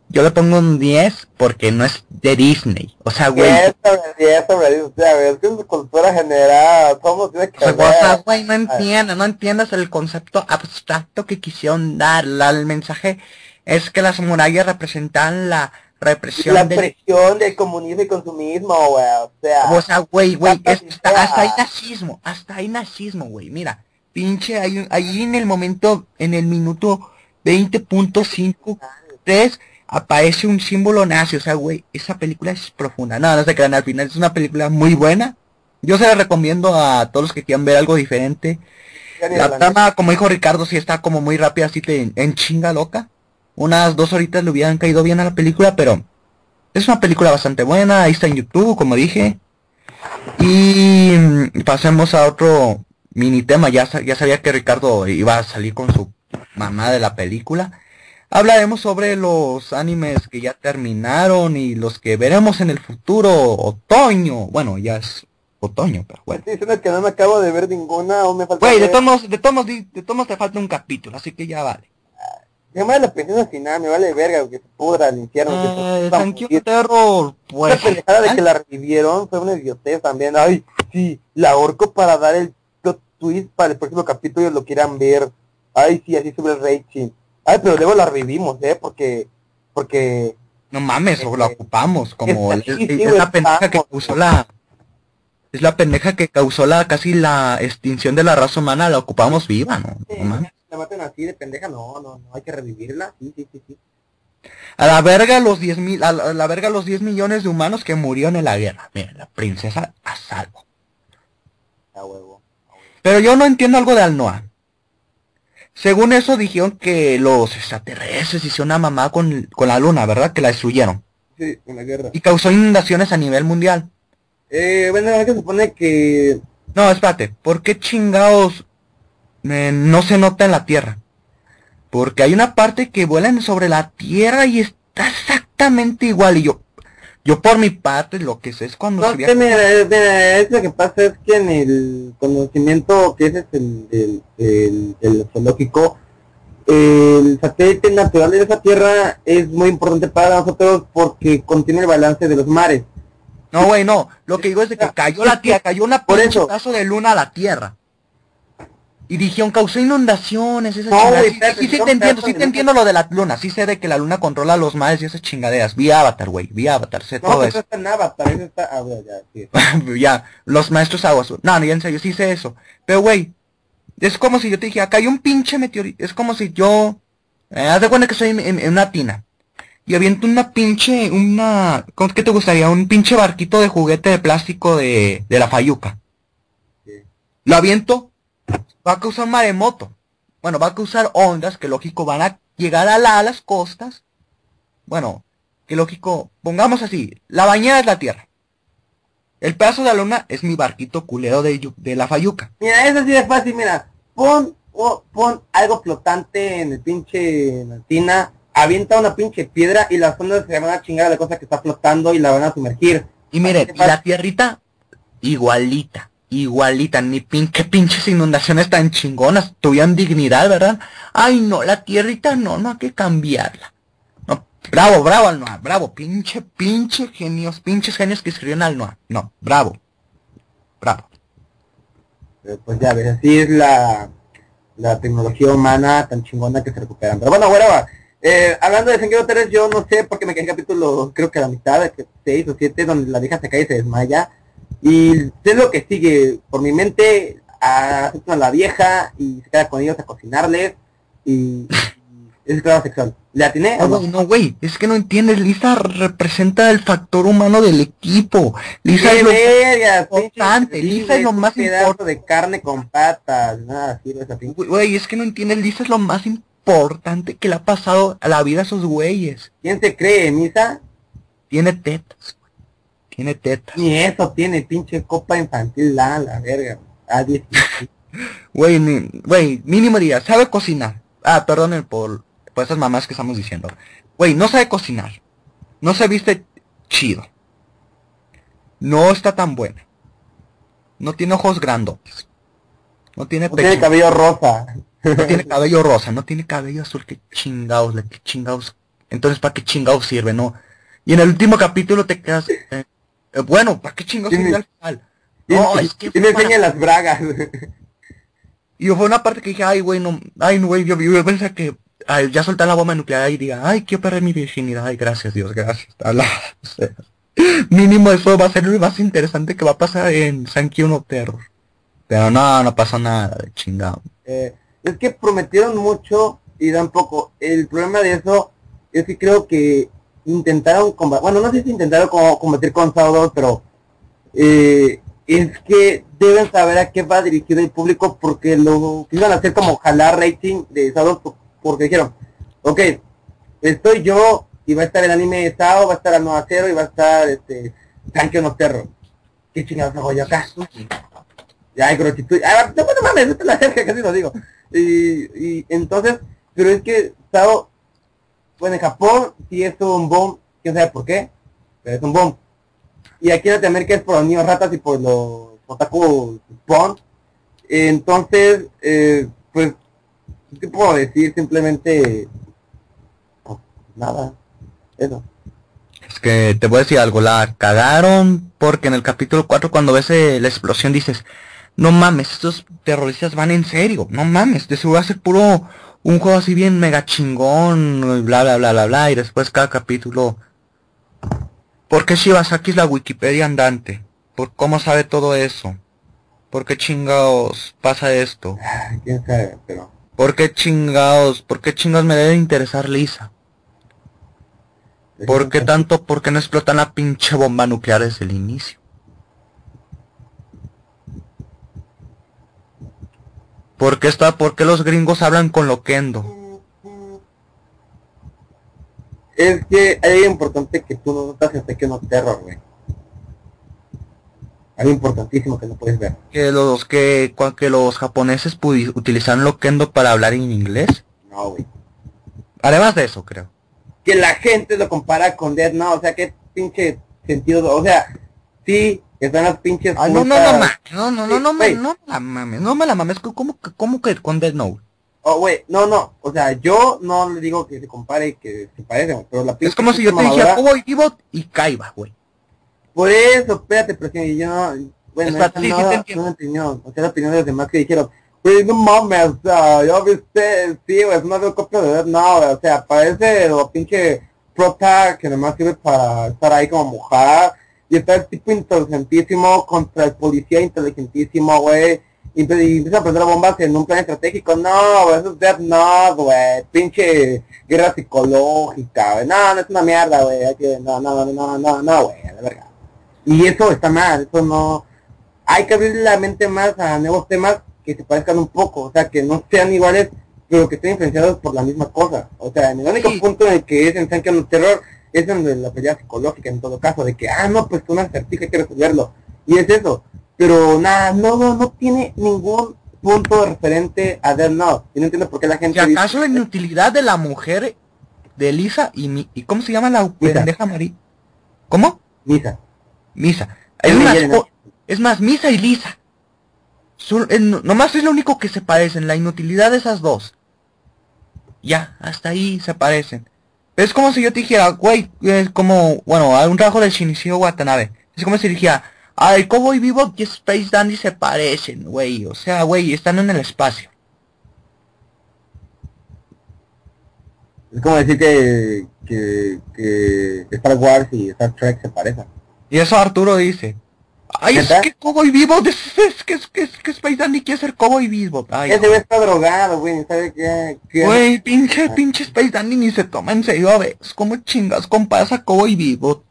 yo le pongo un 10 porque no es de Disney, o sea, güey, 10 sobre 10 sobre 10, o sea, es que es cultura general, somos tiene que o sea, güey, no entiendes, no entiendes el concepto abstracto que quisieron dar, la- el mensaje es que las murallas representan la represión La presión del comunismo y consumismo, güey, o sea, O sea, güey, güey, hasta, hay nazismo, hasta hay nazismo, güey, mira, pinche, ahí, ahí en el momento, en el minuto 20.53 aparece un símbolo nazi, o sea, güey, esa película es profunda, no, no se crean, al final es una película muy buena, yo se la recomiendo a todos los que quieran ver algo diferente, la irlandés. trama, como dijo Ricardo, sí está como muy rápida, así te en chinga loca. Unas dos horitas le hubieran caído bien a la película, pero es una película bastante buena, ahí está en YouTube, como dije. Y mm, pasemos a otro mini tema, ya, ya sabía que Ricardo iba a salir con su mamá de la película. Hablaremos sobre los animes que ya terminaron y los que veremos en el futuro otoño. Bueno, ya es otoño, pero bueno. Estoy diciendo que no me acabo de ver ninguna, aún me falta Güey, de modos, de di- de todos modos te falta un capítulo, así que ya vale. Me llama la atención al final, me vale verga, que se pudra al infierno. Eh. Terror, pues. Esa pendejada de que la revivieron fue una idiotez también. Ay, sí, la ahorco para dar el twist para el próximo capítulo y lo quieran ver. Ay, sí, así sube el rating. Ay, pero luego la revivimos, ¿eh? Porque, porque, No mames, o la ocupamos, como el- el- sí, esa güey, pendeja que puso la... Es la pendeja que causó la casi la extinción de la raza humana, la ocupamos viva, ¿no? No mames. la maten así de pendeja, no, no, no, hay que revivirla, sí, sí, sí, sí. A la verga los 10 mil, a la, a la verga los 10 millones de humanos que murieron en la guerra. Mira, la princesa a salvo. A huevo. Pero yo no entiendo algo de Alnoa. Según eso dijeron que los extraterrestres hicieron una mamá con, con la luna, ¿verdad? Que la destruyeron. Sí, en la guerra. Y causó inundaciones a nivel mundial. Eh, bueno, es que se supone que No, espérate. ¿Por qué chingados eh, no se nota en la Tierra? Porque hay una parte que vuelan sobre la Tierra y está exactamente igual. Y yo, yo por mi parte, lo que sé es cuando No mira, mira, es lo que pasa es que en el conocimiento que ese es el, el, el, el zoológico, el satélite natural de esa tierra es muy importante para nosotros porque contiene el balance de los mares. No, güey, no. Lo que digo es de que cayó la Tierra, cayó una Por eso. de luna a la Tierra. Y dijeron, causó inundaciones, esas No, güey, Sí, espérate, sí, te entiendo, sí te entiendo lo de la luna. Sí sé de que la luna controla los mares y esas chingaderas. Vi Avatar, güey, vi Avatar, sé No, todo eso. eso está en Avatar, eso está... Ah, ya, sí. ya, los maestros aguas. No, no, ya en serio, sí sé eso. Pero, güey, es como si yo te dijera, cayó un pinche meteorito. Es como si yo... Eh, haz de cuenta que estoy en, en- en una tina. Y aviento una pinche, una... ¿Cómo qué te gustaría? Un pinche barquito de juguete de plástico de, de la Fayuca. Sí. Lo aviento, va a causar maremoto. Bueno, va a causar ondas que lógico van a llegar a, la- a las costas. Bueno, que lógico, pongamos así, la bañera es la tierra. El pedazo de la luna es mi barquito culero de, la Fayuca. Mira, es así de fácil, mira. Pon, pon algo flotante en el pinche en la tina, avienta una pinche piedra y las ondas se van a chingar a la cosa que está flotando y la van a sumergir. Y miren, y la tierrita, igualita, igualita, ni pinche pinches inundaciones tan chingonas, tuvieron dignidad, ¿verdad? Ay no, la tierrita no, no hay que cambiarla. No, bravo, bravo Alnoa, bravo, pinche, pinche genios, pinches genios que escribieron Alnoa. No, bravo, bravo. Pero, pues ya ves, así es la, la tecnología humana tan chingona que se recuperan. Pero bueno, bueno, eh, hablando de Shingeki 3, yo no sé porque me quedé en capítulo, creo que a la mitad, 6 o 7, donde la vieja se cae y se desmaya. Y sé lo que sigue. Por mi mente, aceptan a la vieja y se queda con ellos a cocinarles. Y, es esclava sexual. ¿Le atiné No, no? güey, es que no entiendes, Lisa representa el factor humano del equipo. Lisa ¡Qué es lo importante! Lisa es lo más importante. de carne con patas. Nada sirve esa pinche. Güey, es que no entiendes, Lisa es lo más importante que le ha pasado a la vida a esos güeyes. ¿Quién se cree, Misa? Tiene tetas. Tiene tetas. Ni eso tiene, pinche copa infantil, la, la verga. Ah, Güey, güey, mínimo día, sabe cocinar. Ah, perdonen por, por esas mamás que estamos diciendo. Güey, no sabe cocinar. No se viste chido. No está tan buena. No tiene ojos grandotes. No tiene No tiene pecho. cabello rosa. No tiene cabello rosa, no tiene cabello azul, qué chingados, qué chingados. Entonces, ¿para qué chingados sirve, no? Y en el último capítulo te quedas, eh, eh, bueno, ¿para qué chingados al final? Y, No, y- es que y me enseña las bragas. Y fue una parte que dije, ay, güey, no, ay, no, güey, yo, yo pensé que, ay, ya soltar la bomba nuclear y diga, ay, quiero perder mi virginidad, ay, gracias Dios, gracias. Alá, o sea, mínimo eso va a ser lo más interesante que va a pasar en Sankey no Terror. Pero no, no pasó nada chingado. Eh, es que prometieron mucho y dan poco. El problema de eso es que creo que intentaron combatir, bueno, no sé si intentaron combatir con Saudos, pero eh, es que deben saber a qué va dirigido el público porque lo iban a hacer como jalar rating de Saudos porque dijeron, ok, estoy yo y va a estar el anime de Sao, va a estar Anoa Cero y va a estar este Sankey no Terror. ¿Qué chingados hago yo acá? Ya, gratitud. Ah, no, no mames, esta es la cerca, casi lo digo. Y, y entonces, pero es que Sao, bueno, en Japón sí es un boom, quién sabe por qué, pero es un boom. Y aquí en Latinoamérica es por los niños ratas y por los otaku spawn. Entonces, eh, pues, ¿qué puedo decir? Simplemente, pues, nada, eso. Es que te voy a decir algo, la cagaron porque en el capítulo 4 cuando ves eh, la explosión dices, no mames, estos terroristas van en serio, no mames, de seguro va a ser puro un juego así bien mega chingón, bla bla bla bla bla, y después cada capítulo... ¿Por qué Shibasaki es la Wikipedia andante? ¿Por cómo sabe todo eso? ¿Por qué chingados pasa esto? Quién sabe, pero... ¿Por qué chingados? ¿Por qué chingados me debe interesar Lisa? ¿Por qué tanto? ¿Por qué no explotan la pinche bomba nuclear desde el inicio? ¿Por qué está? ¿Por qué los gringos hablan con loquendo? Es que hay algo importante que tú no notas hasta que no terror, güey. Algo importantísimo que no puedes ver. Que los que, que los japoneses utilizan loquendo para hablar en inglés. No, güey. Además de eso, creo. Que la gente lo compara con Death Note, o sea, qué pinche sentido, o sea, sí, están las pinches Ay, no, no, no, ma- no, no, no, no, me, no me la mames, no me la mames, ¿cómo, que- cómo que con Death Note? Oh, güey, no, no, o sea, yo no le digo que se compare y que se parecen, güey, pero la Es como si yo te dijera Cowboy Bebop y Kaiba, güey. Por eso, espérate, pero si yo no, bueno, esa sí, no, sí te entiendo. opinión, o sea, la opinión de los demás que dijeron, pues no mames, o sea, ya viste, sí, güey, es una copia de Note, o sea, parece lo pinche prota que nomás sirve para estar ahí como mojar, y está el tipo inteligentísimo contra el policía inteligentísimo, güey, y, empe- y empieza a prender bombas en un plan estratégico, no, güey, eso es Death Note, güey, pinche guerra psicológica, güey, no, no es una mierda, güey, no, no, no, no, no, güey, la verga. Y eso está mal, eso no... Hay que abrir la mente más a nuevos temas que se parezcan un poco, o sea, que no sean iguales, pero que estén influenciados por la misma cosa. O sea, en el único Sí. punto en el que es en Sanction Terror es en de la pelea psicológica en todo caso, de que, ah, no, pues un acertijo hay que resolverlo. Y es eso. Pero nada, no, no, no tiene ningún punto referente a Death Note. Y no entiendo por qué la ¿Y gente dice- acaso la inutilidad de la mujer de Lisa y mi, y cómo se llama la pendeja Marí? ¿Cómo? Misa. Misa. Es Es más, es más, Misa y Lisa. Eh, no- nomás es lo único que se parecen, la inutilidad de esas dos. Ya, hasta ahí se parecen. Es como si yo te dijera, güey, es como, bueno, a un trabajo del Shinichiro Watanabe. Es como si dijera, ay, Cowboy Bebop y Space Dandy se parecen, güey. O sea, güey, están en el espacio. Es como decir que, que, que Star Wars y Star Trek se parecen. Y eso Arturo dice. Ay, es que Cowboy Bebop, es, es, que, es, que, es que Space Dandy quiere ser Cowboy Bebop. Ay, Ese güey está drogado, güey, ¿sabe qué? Güey, pinche, pinche Space Dandy ni se toma en serio a veces. ¿Cómo chingas comparas a Cowboy Bebop?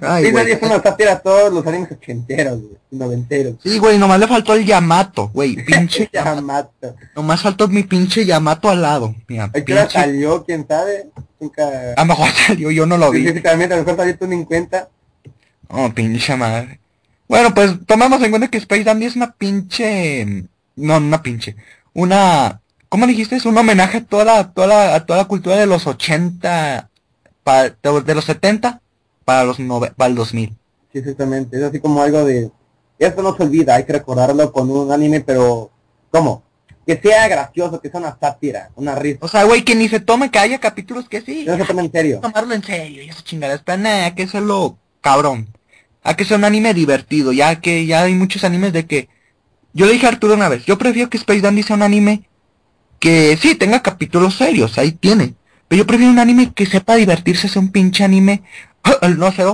Ay, Sí, güey. nadie fue una sátira a todos los animes ochenteros, güey, noventeros. Sí, güey, nomás le faltó el Yamato, güey. Pinche. Ya mato. nomás faltó mi pinche Yamato al lado. Mira, ¿A qué hora pinche. salió? ¿Quién sabe? Nunca... A lo mejor salió, yo no lo vi. Físicamente, a lo mejor salió tú ni en cuenta. Oh, pinche madre. Bueno, pues tomamos en cuenta que Space Dandy es una pinche... No, una pinche. Una... ¿Cómo dijiste? Es un homenaje a toda la, toda la, a toda la cultura de los 80... pa- de, los 70 para los nove- para el 2000. Sí, exactamente. Es así como algo de... Esto no se olvida, hay que recordarlo con un anime, pero... ¿Cómo? Que sea gracioso, que sea una sátira, una risa. O sea, güey, que ni se tome, que haya capítulos que sí. No se tome en serio. tomarlo en serio y esa chingada. Pero nada, que eso es lo cabrón. A que sea un anime divertido, ya que ya hay muchos animes de que... Yo le dije a Arturo una vez, yo prefiero que Space Dandy sea un anime que sí, tenga capítulos serios, ahí tiene. Pero yo prefiero un anime que sepa divertirse, sea un pinche anime, no sé,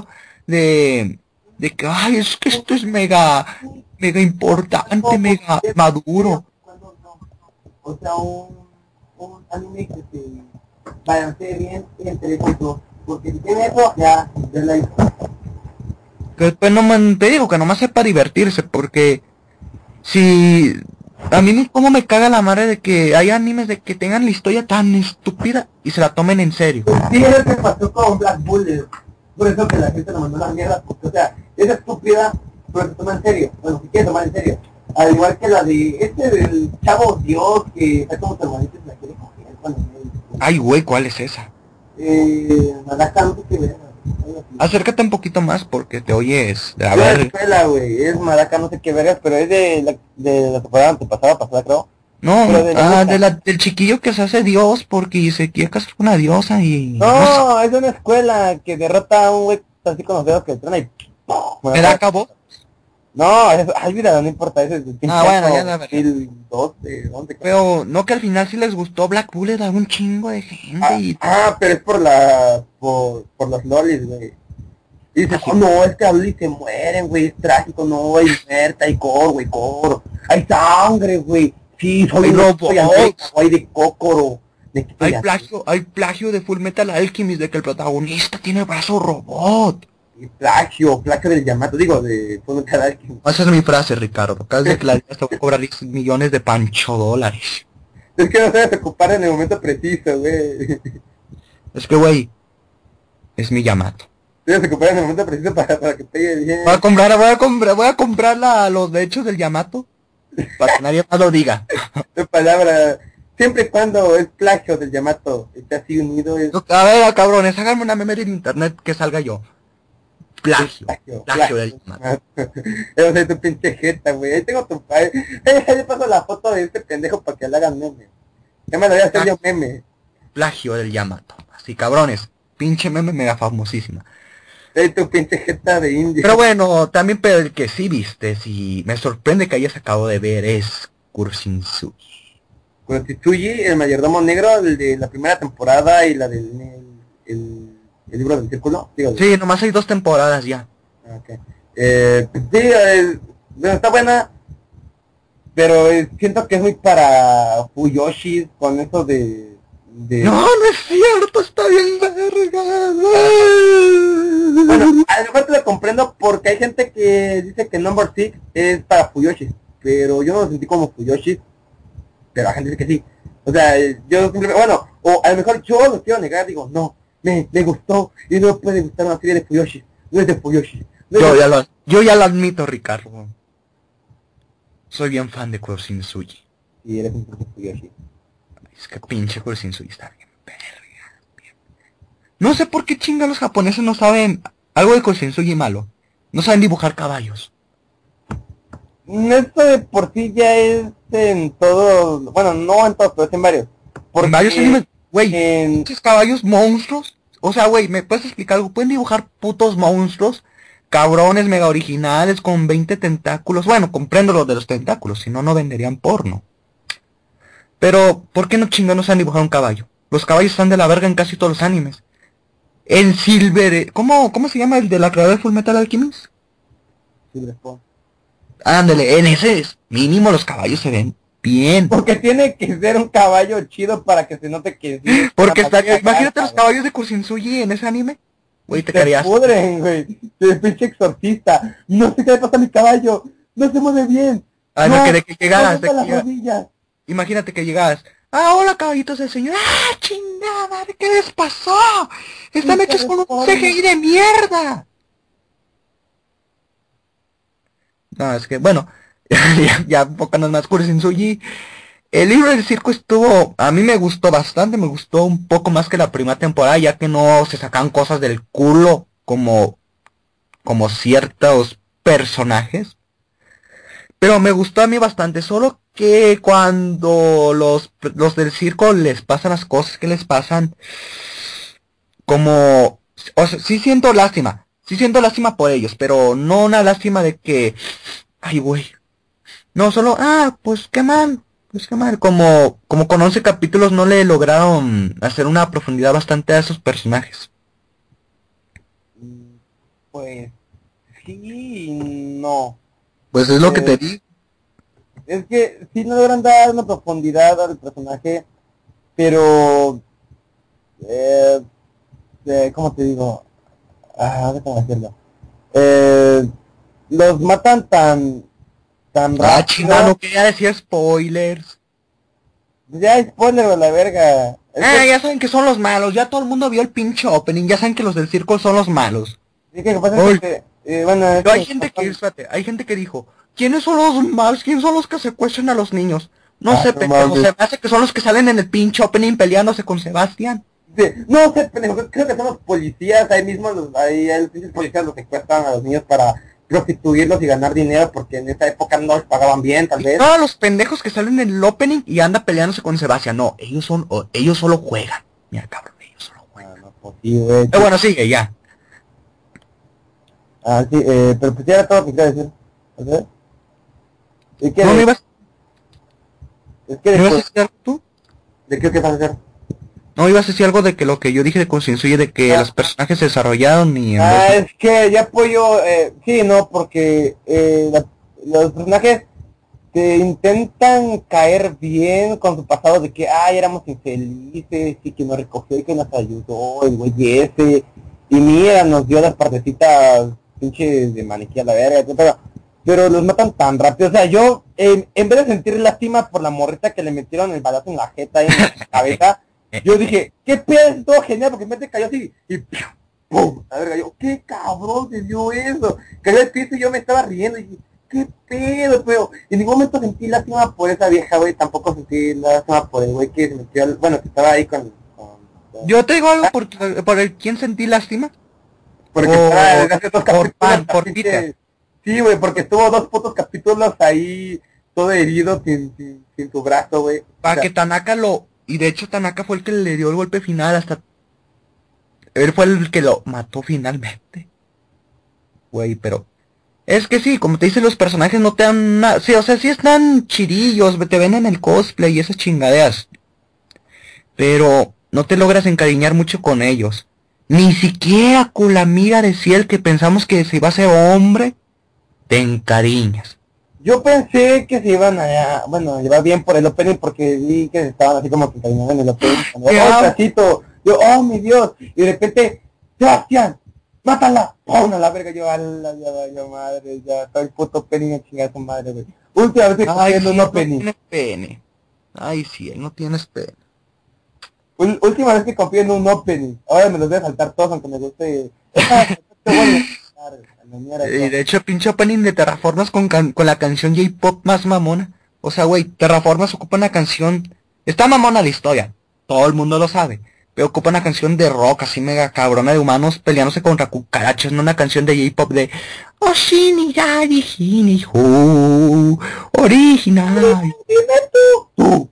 de... De que, ay, es que esto es mega, mega importante, mega maduro. Un, un anime que se balancee bien. Porque si tiene eso, ya. Que después no te digo que nomás sepa divertirse, porque si a mí como me caga la madre de que hay animes de que tengan la historia tan estúpida y se la tomen en serio. Sí, es lo que pasó con Black Bullet. Por eso que la gente lo mandó a la mierda, porque, o sea, es estúpida, pero se toma en serio. Bueno, si quiere tomar en serio. Al igual que la de este del chavo Dios, que está como termonitos y la quiere coger. Bueno, Ay, güey, ¿cuál es esa? eh, Madaka, no sé qué. Acércate un poquito más porque te oyes. A Es de la ver. escuela, güey, es Maraca, no sé qué vergas, pero es de la, de la temporada antepasada, pasada creo. No, de la ah, de la, del chiquillo que se hace Dios porque se quiere casar con una diosa y... no No, es de una escuela que derrota a un güey así con los dedos que truena y... sé, ¿Me da acabó? No, es, ay, mira, no importa, ese es el Ah, bueno, ya la veré. 2012, 11, creo. Pero no que al final sí les gustó Black Bullet a un chingo de gente Ah, y... ah, pero es por la, por, por los lolis, güey. Y dices, oh, no, es que y se mueren, güey, es trágico, no, hay muerta, hay coro, güey, coro. Hay sangre, güey. Sí, soy robots. soy güey, de cócoro. De Hay plagio, hay plagio de Full Metal Alchemist de que el protagonista tiene brazo robot. Plagio, plagio del Yamato, digo, de Fullmetal Alchemist. Esa es mi frase, Ricardo. Cada vez que la te voy a cobrar 10 millones de pancho dólares. Es que no sabes ocupar en el momento preciso, güey. Es que, güey, es mi Yamato. Debes ocupar en el momento preciso para, para que pegue bien. Voy a comprar, voy a comprar, voy a comprar la, los derechos del Yamato. Para que nadie más lo diga. De palabra. Siempre y cuando es plagio del Yamato esté así unido, es A ver, cabrones, háganme una meme en internet que salga yo. Plagio. plagio. Plagio del soy tu pinche jeta, güey. Ahí tengo tu padre. Eh, ahí le paso la foto de este pendejo para que le hagan meme. Ya me lo voy a hacer yo meme. Plagio del Yamato. Así, cabrones. Pinche meme mega famosísima. Soy tu pinche jeta de indio. Pero bueno, también pero el que sí viste, si me sorprende que hayas acabado de ver es Kursinsu. Tsuyi, el mayordomo negro, el de la primera temporada y la del el, el- el libro del círculo. Digo, Sí, nomás hay dos temporadas ya. Ah, ok. Eh, pues sí, eh, está buena, pero eh, siento que es muy para Fuyoshi con eso de... de No, no es cierto, está bien verga. Bueno, a lo mejor te lo comprendo porque hay gente que dice que Number Six es para Fuyoshi, pero yo no lo sentí como Fuyoshi, pero la gente dice que sí. O sea, yo simplemente, bueno, o a lo mejor yo lo quiero negar, digo, no, me, me gustó y no puede gustar una serie de Fuyoshi, no es de Fuyoshi. No es Yo de- ya lo, yo ya lo admito, Ricardo. Soy bien fan de Kursinsuji. Y eres un pinche Fuyoshi. Es que pinche Kursinsuji está bien verga. bien. No sé por qué chinga los japoneses no saben algo de Kursinsuji malo. No saben dibujar caballos. Esto de por sí ya es en todos, bueno, no en todos, pero es en varios. Porque En varios animes, güey, en- caballos monstruos. O sea, güey, ¿me puedes explicar algo? ¿Pueden dibujar putos monstruos? Cabrones mega originales con 20 tentáculos. Bueno, comprendo lo de los tentáculos, si no, no venderían porno. Pero, ¿por qué no chingados saben dibujar un caballo? Los caballos están de la verga en casi todos los animes. El Silver... ¿Cómo, cómo se llama el de la creadora de Full Metal Alchemist? Silver. Ándale, en ese es. Mínimo los caballos se ven bien. Porque tiene que ser un caballo chido para que se note que sí Porque estaría... Imagínate los caballos de Kursinsuji en ese anime. Güey, te quedarías... pudren, güey. De pinche exorcista. No sé qué le pasa a mi caballo. No se mueve bien. Ay, no, que de que llegaras, de no que la llega- rodilla. Imagínate que llegas. Ah, hola caballitos del señor. Ah, chingada ¿qué les pasó? Están hechos con un. CGI de mierda. No, es que, bueno, ya, ya enfocándonos más Kurisinsuji. El libro del circo estuvo, a mí me gustó bastante, me gustó un poco más que la primera temporada, ya que no se sacan cosas del culo como, como ciertos personajes. Pero me gustó a mí bastante, solo que cuando los, los del circo les pasan las cosas que les pasan, como, o sea, sí siento lástima, sí siento lástima por ellos, pero no una lástima de que, ay güey, no solo, ah, pues qué mal, pues qué mal, como, como con 11 capítulos no le lograron hacer una profundidad bastante a esos personajes. Pues sí y no. Pues es lo que te Eh, digo. Es que sí no logran dar una profundidad al personaje, pero eh, eh, ¿cómo te digo? Ah, déjame decirlo. Eh, los matan tan tan Ah, rápido. chingada, no quería decir spoilers. Ya spoiler de la verga. Ah, ya saben que son los malos, ya todo el mundo vio el pinche opening, ya saben que los del circo son los malos. sí, que pasa que, eh, bueno, es Pero hay que- gente que, espérate, hay gente que dijo, ¿quiénes son los malos? ¿Quiénes son los que secuestran a los niños? No Ah, sé, no pendejo, se me hace que son los que salen en el pinche opening peleándose con Sebastián. Sí, no sé, pendejo, creo que son los policías, ahí mismo los, ahí los policías los secuestran a los niños para prostituirlos y ganar dinero porque en esa época no les pagaban bien, tal vez. Todos los pendejos que salen en el opening y anda peleándose con Sebastián. No, ellos son, o- ellos solo juegan. Mira, cabrón, ellos solo juegan. Ah, no, pues. Pero bueno, sigue, ya. Ah, sí, eh, pero pues ya era todo lo que quería decir. ¿Ok? ¿Y qué? ¿No me ibas, es que ibas a algo tú? ¿de qué, qué vas a hacer? No, ibas a decir algo de que lo que yo dije de Consciensuye, de que Ah. los personajes se desarrollaron y Ah, es que ya apoyo, eh, sí, no, porque eh, la- los personajes te intentan caer bien con su pasado de que, ay, éramos infelices y que nos recogió y que nos ayudó, el güey ese, y mira, nos dio las partecitas pinches de maniquí a la verga, etcétera. Pero los matan tan rápido, o sea, yo, eh, en vez de sentir lástima por la morrita que le metieron el balazo en la jeta y en la cabeza, yo dije, qué pedo, es todo genial, porque de cayó así, y. ¡pum! A ver, yo, qué cabrón se dio eso. Cayó al piso y yo me estaba riendo y dije, qué pedo, pero en ningún momento sentí lástima por esa vieja, güey, tampoco sentí lástima por el güey que se metió, al- bueno, que estaba ahí con... con- Yo te digo algo por, por el quién sentí lástima. porque por- estaba desde hace dos por Pan, por Sí, güey, porque estuvo dos putos capítulos ahí, todo herido, sin, sin, sin su brazo, güey. O Para sea, que Tanaka lo... Y de hecho Tanaka fue el que le dio el golpe final hasta... Él fue el que lo mató finalmente. Güey, pero... Es que sí, como te dicen los personajes no te dan nada... Sí, o sea, sí están chirillos, te ven en el cosplay y esas chingaderas. Pero no te logras encariñar mucho con ellos. Ni siquiera con la de Ciel que pensamos que se iba a ser hombre, te encariñas. Yo pensé que se iban a, bueno, llevar bien por el opening porque vi que estaban así como que caminando en el opening. Cuando, ¿Qué oh. Yo, oh, mi Dios. Y de repente, Sebastián, mátala. ¡Pum! A la verga, yo, a la, ya, madre, ya, todo el puto opening a chingar a su madre, güey. Última vez que Ay, viendo un no opening. tienes pene. Ay, sí, él no tienes pene. Última vez que confío en un opening. Ahora me los voy a saltar todos aunque me guste. Y de hecho, pinche opening de Terraformas con, can- con la canción J-Pop más mamona. O sea, güey, Terraformas ocupa una canción... Está mamona la historia. Todo el mundo lo sabe. Pero ocupa una canción de rock así mega cabrona de humanos peleándose contra cucarachas, no una canción de J-Pop de... Oshini yari hini hu, original. Tú.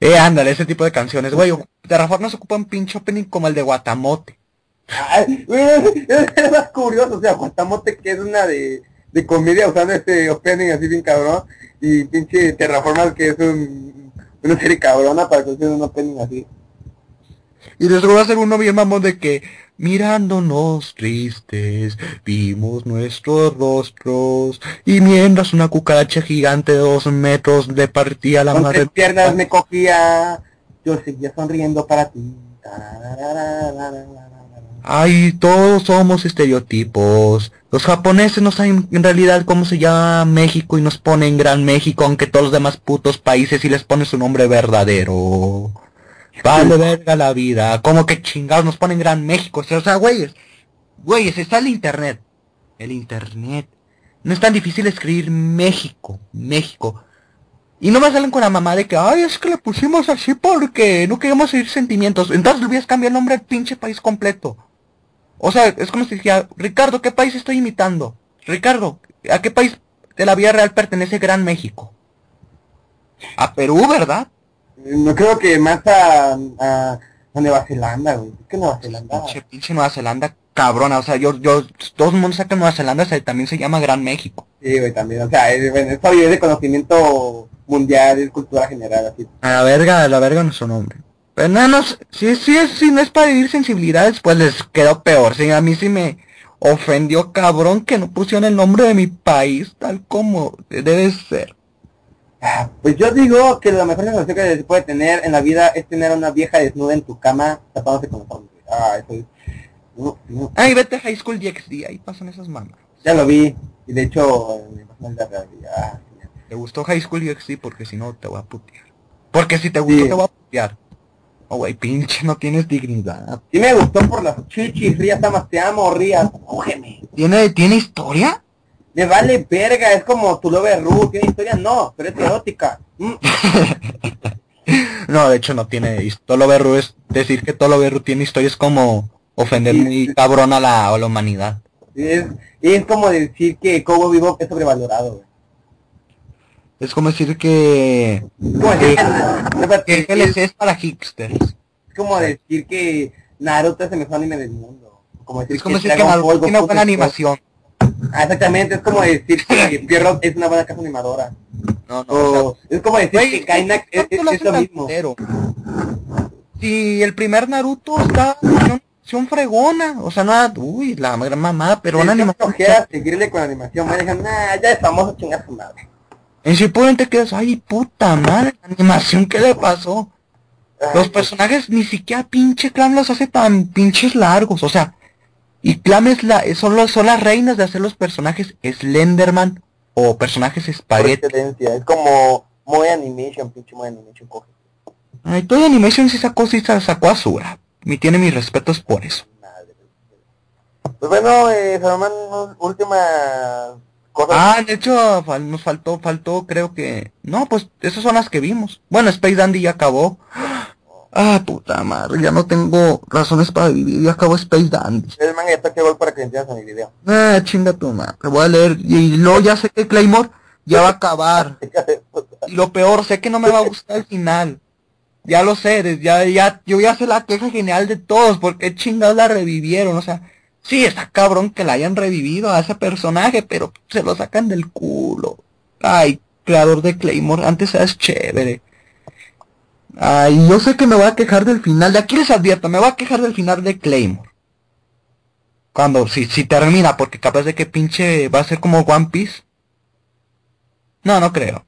Eh, ándale, ese tipo de canciones, güey. Terraformas ocupa un pinche opening como el de Guatamote. Ay, es, más curioso, o sea, Guatamote que es una de, de comedia usando este opening así bien cabrón y pinche Terraformers que es un, una serie cabrona para que un opening así. Y después va a ser uno bien mamón de que mirándonos tristes vimos nuestros rostros y mientras una cucaracha gigante de dos metros le partía la Con madre. tres piernas me cogía, yo seguía sonriendo para ti. Ay, todos somos estereotipos. Los japoneses no saben en realidad cómo se llama México y nos ponen Gran México, aunque todos los demás putos países y les ponen su nombre verdadero. Vale verga la vida. Como que chingados nos ponen Gran México. O sea, güeyes. Güeyes, está el internet. El internet. No es tan difícil escribir México. México. Y no me salen con la mamá de que, ay, es que le pusimos así porque no queríamos seguir sentimientos. Entonces le hubieras cambiado el nombre al pinche país completo. O sea, es como si dijera, Ricardo, ¿qué país estoy imitando? Ricardo, ¿a qué país de la vida real pertenece Gran México? A Perú, ¿verdad? No creo que más a, a, a Nueva Zelanda, güey. Que Nueva Zelanda. Pinche, pinche Nueva Zelanda, cabrona. O sea, yo, yo, todo el mundo sabe que Nueva Zelanda se- también se llama Gran México. Sí, güey, también. O sea, es, bueno, es obvio, es de conocimiento mundial, es cultura general, así. A la verga, a la verga nuestro nombre. Pero no, no, sé, si, si, es, si no es para vivir sensibilidades, pues les quedó peor. Sí, a mí sí me ofendió cabrón que no pusieron el nombre de mi país tal como debe ser. Ah, Pues yo digo que la mejor sensación que se puede tener en la vida es tener a una vieja desnuda en tu cama tapándose con los hombres. Ah, eso es... no, no. Ay, vete a High School DxD, ahí pasan esas mamas. Ya lo vi. Y de hecho, me pasó en la realidad. ¿Te gustó High School DxD? Porque si no, te voy a putear. Porque si te gustó, Sí. te voy a putear. Oh, güey, pinche, no tienes dignidad. Sí me gustó por las chichis, Rías Tamas, te amo, Rías, cógeme. ¿Tiene, ¿tiene historia? Me vale verga, es como tu Love Ru, tiene historia, no, pero es erótica. Mm, No, de hecho no tiene Tolo Berru es decir que Tolo Berru tiene historias como ofender Sí. muy cabrón a la, a la humanidad. Es, es como decir que Cobo Vivo es sobrevalorado, güey. Es como decir que, Como decir que que- GLC es para hipsters. Es como decir que Naruto es el mejor anime del mundo. Como decir Es como decir que Naruto tiene Goku buena animación. Ah, exactamente, es como decir que Pierrot es una buena casa animadora. No, no, o O es como decir sea, que Kainak es, es- es lo mismo. entero. si el primer Naruto está una animación fregona, o sea, nada, uy, la gran mamada, pero una animación. flojera seguirle con la animación, me dejan, nah, ya es famoso, chinga su madre. En Shippuden te quedas, ay, puta madre, la animación, ¿qué le pasó? Ay, Los pues, personajes ni siquiera pinche Clam los hace tan pinches largos, o sea, y Clam es la, son, los, son las reinas de hacer los personajes Slenderman o personajes excelencia, es como Moe Animation, pinche Moe Animation, coge. Ay, toda Animation sí sacó, sí sa- sacó Asura. Me tiene mis respetos por eso. Madre. Pues bueno, eh, Salomán, última Ah, de hecho, fal- nos faltó, faltó, creo que... No, pues, esas son las que vimos. Bueno, Space Dandy ya acabó. Ah, puta madre, ya no tengo razones para vivir, ya acabó Space Dandy. El manga de Tokyo Ghoul para que entiendas a mi video. Ah, chinga tu madre, voy a leer. Y luego ya sé que Claymore ya va a acabar. Y lo peor, sé que no me va a gustar el final. Ya lo sé, ya, ya, yo ya sé la queja genial de todos, porque chingados la revivieron, o sea, sí, está cabrón que la hayan revivido a ese personaje, pero se lo sacan del culo. Ay, creador de Claymore, antes eras chévere. Ay, yo sé que me voy a quejar del final, de aquí les advierto, me voy a quejar del final de Claymore. Cuando, si, si termina, porque capaz de que pinche va a ser como One Piece. No, no creo.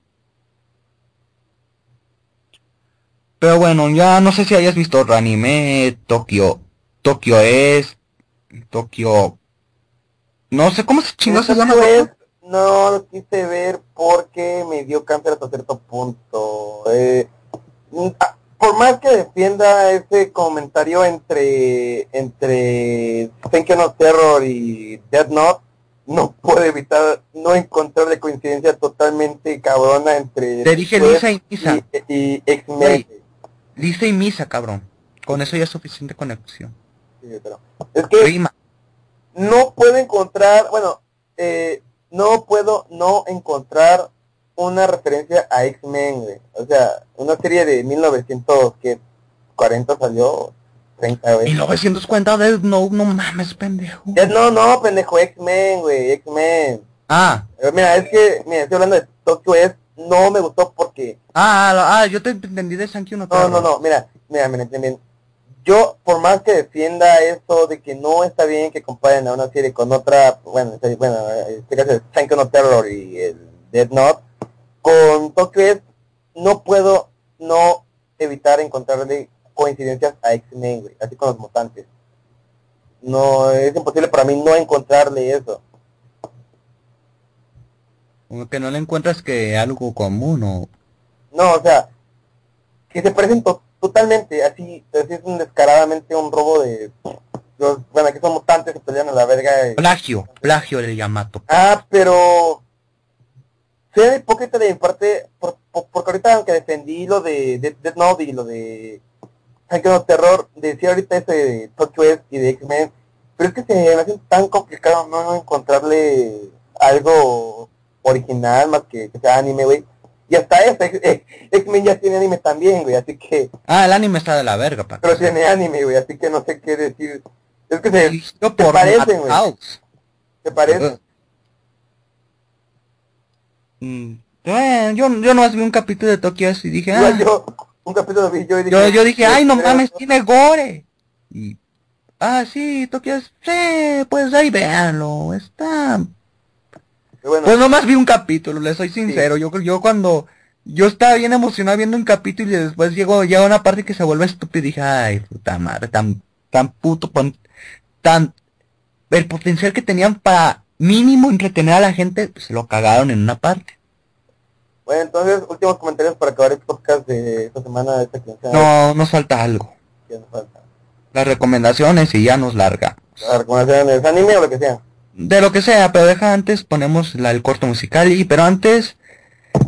Pero bueno, ya no sé si hayas visto otro anime, Tokio, Tokio es, Tokio, no sé cómo se chingó se llama. vez no lo quise ver porque me dio cáncer hasta cierto punto. Eh, mm, ah, por más que defienda ese comentario entre entre Thank No Terror y Death Note, no puedo evitar no encontrarle coincidencia totalmente cabrona entre Te dije Lisa y Misa. y, y X-Men. Lisa y Misa, cabrón. Con eso ya es suficiente conexión. Sí, pero- Es que Rima. no puedo encontrar, bueno, eh, no puedo no encontrar una referencia a X-Men. O sea, una serie de 1940 salió, 30, güey. 1940 de no, no mames, pendejo. Ya, No, no, pendejo, X-Men, güey, X-Men. Ah, Mira, es que, mira, estoy hablando de Tokyo es, no me gustó porque, ah, ah, ah, yo te entendí de Sankey no no, no, no, mira, mira, mira, mira, yo, por más que defienda eso de que no está bien que comparen a una serie con otra, bueno, bueno, eh, este caso es Sanko no Terror y el Dead Note, con Tokyo no puedo no evitar encontrarle coincidencias a X-Men, güey, así con los mutantes. No, es imposible para mí no encontrarle eso. Como que no le encuentras que algo común o... No, o sea, que se parecen to- totalmente, así, así es un descaradamente un robo de... Los, bueno, aquí son mutantes, se pelean a la verga. y- Plagio, plagio del Yamato. Ah, pero... Sea hipócrita de mi parte, por, por- porque ahorita aunque defendí lo de Death Death Note y lo de... Haikyuu no Terror, decía ahorita ese de Tokyo y de X-Men, pero es que se me hace tan complicado no, no encontrarle algo original más que, que sea anime, güey. Y hasta eso, X- X- X-Men ya tiene anime también, güey, así que... Ah, el anime está de la verga, pa. Pero tiene anime, güey, así que no sé qué decir. Es que se, por parecen, güey. Se parece. Mm, bueno, yo, yo no vi un capítulo de Tokyo y dije, ah, Igual yo, un capítulo vi yo y dije... yo, yo dije, ay, no mames, tiene gore. Y, ah, sí, Tokyo es, sí, pues ahí véanlo, está... bueno, Pues nomás vi un capítulo, le soy sincero, yo, yo cuando, yo estaba bien emocionado viendo un capítulo y después llegó, llega una parte que se vuelve estúpida y dije, ay, puta madre, tan, tan puto, tan, el potencial que tenían para mínimo entretener a la gente, pues, se lo cagaron en una parte. bueno, entonces, últimos comentarios para acabar el podcast de esta semana, de esta quincena. No, nos falta algo. que nos falta. Las recomendaciones y ya nos larga. La recomendación es anime o lo que sea. De lo que sea, pero deja antes, ponemos la, el corto musical y, pero antes,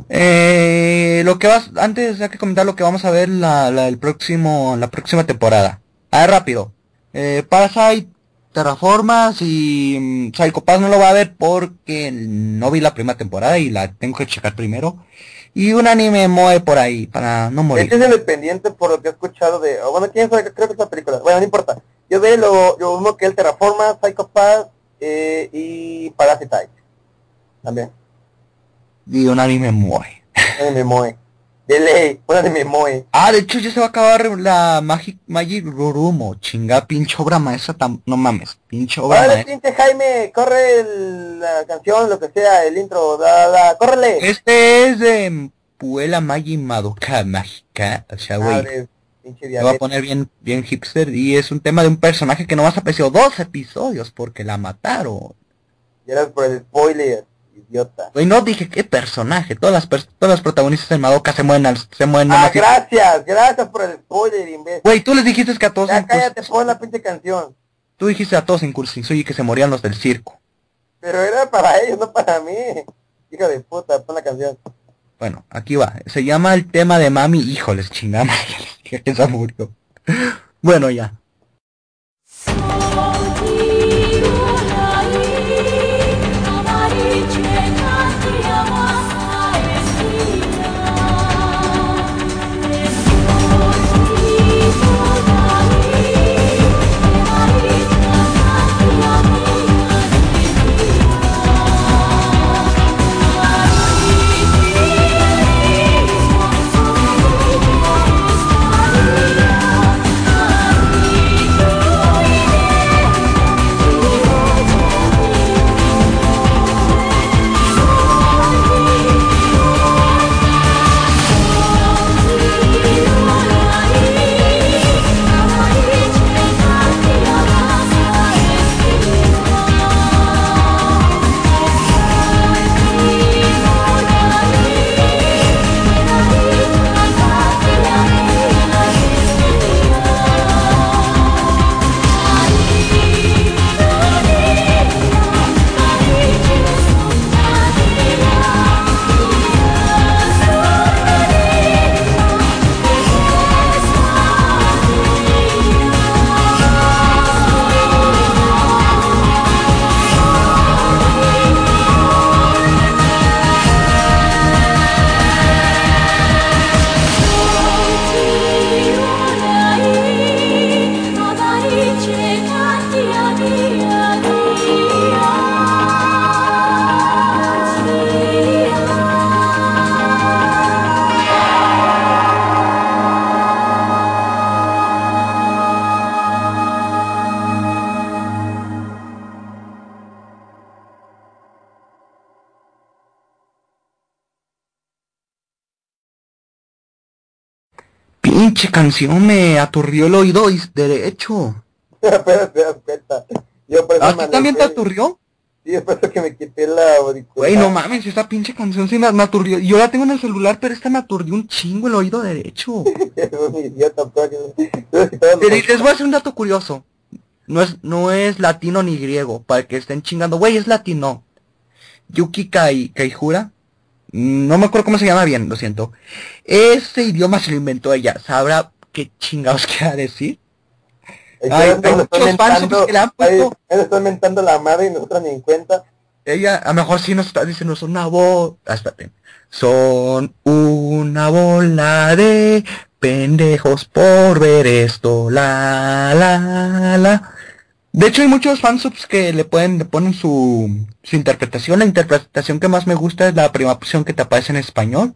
eh, lo que vas, antes hay que comentar lo que vamos a ver la, la, el próximo, la próxima temporada. A ver, rápido. Eh, Parasite, Terraformas y mm, Psycho Pass no lo va a ver porque no vi la primera temporada y la tengo que checar primero. Y un anime moe por ahí, para no morir. Este es por lo que he escuchado de... o Bueno, quién sabe, creo que es la película. Bueno, no importa. Yo veo lo, lo que el Terraforma, Psycho Pass eh, y Parasite. También. Y un anime moe. Anime Moe. De ley, una de Memoe. Ah, de hecho ya se va a acabar la Magic Magic Rurumo. Chinga, pinche obra maestra. tam- No mames, pinche obra maestra. pinche Jaime, corre el- la canción, lo que sea, el intro, da, da, córrele. Este es de Puela Magi Madoka Mágica. O sea, güey. Pinche Me voy a diabetes. poner bien, bien hipster y es un tema de un personaje que nomás apareció dos episodios porque la mataron. Y eras por el spoiler, idiota. Güey, no dije qué personaje, todas las pers- todas las protagonistas de Madoka se mueren al- se mueren Ah, y- gracias, gracias por el spoiler, imbécil. Güey, tú les dijiste que a todos Ya en cállate, pon la pinche canción. tú dijiste a todos en Kursinsuyi que se morían los del circo. Pero era para ellos, no para mí. Hijo de puta, pon la canción. Bueno, aquí va. Se llama el tema de Mami, híjoles, chingada madre, que se murió. Bueno, ya. Pinche canción me aturrió el oído y- derecho. Espera. Yo por eso ¿A ti también te aturrió? Sí, es por eso que me quité la auricular. Güey, no mames, esta pinche canción sí me, me aturrió. Yo la tengo en el celular, pero esta me aturdió un chingo el oído derecho. Pero pero Pero les voy a hacer un dato curioso. No es, no es latino ni griego, para que estén chingando. Güey, es latino. Yuki Kai, Kaijura. No me acuerdo cómo se llama bien, lo siento. Ese idioma se lo inventó ella. ¿Sabrá qué chingados quiere decir? Ay, hay muchos fans que le han puesto- él está mentando la madre y nosotros ni en cuenta. Ella, a lo mejor sí nos está diciendo, son una bola. Ah, espérate. Son una bola de pendejos por ver esto. La, la, la. De hecho, hay muchos fansubs que le pueden, le ponen su, su interpretación. La interpretación que más me gusta es la primera opción que te aparece en español.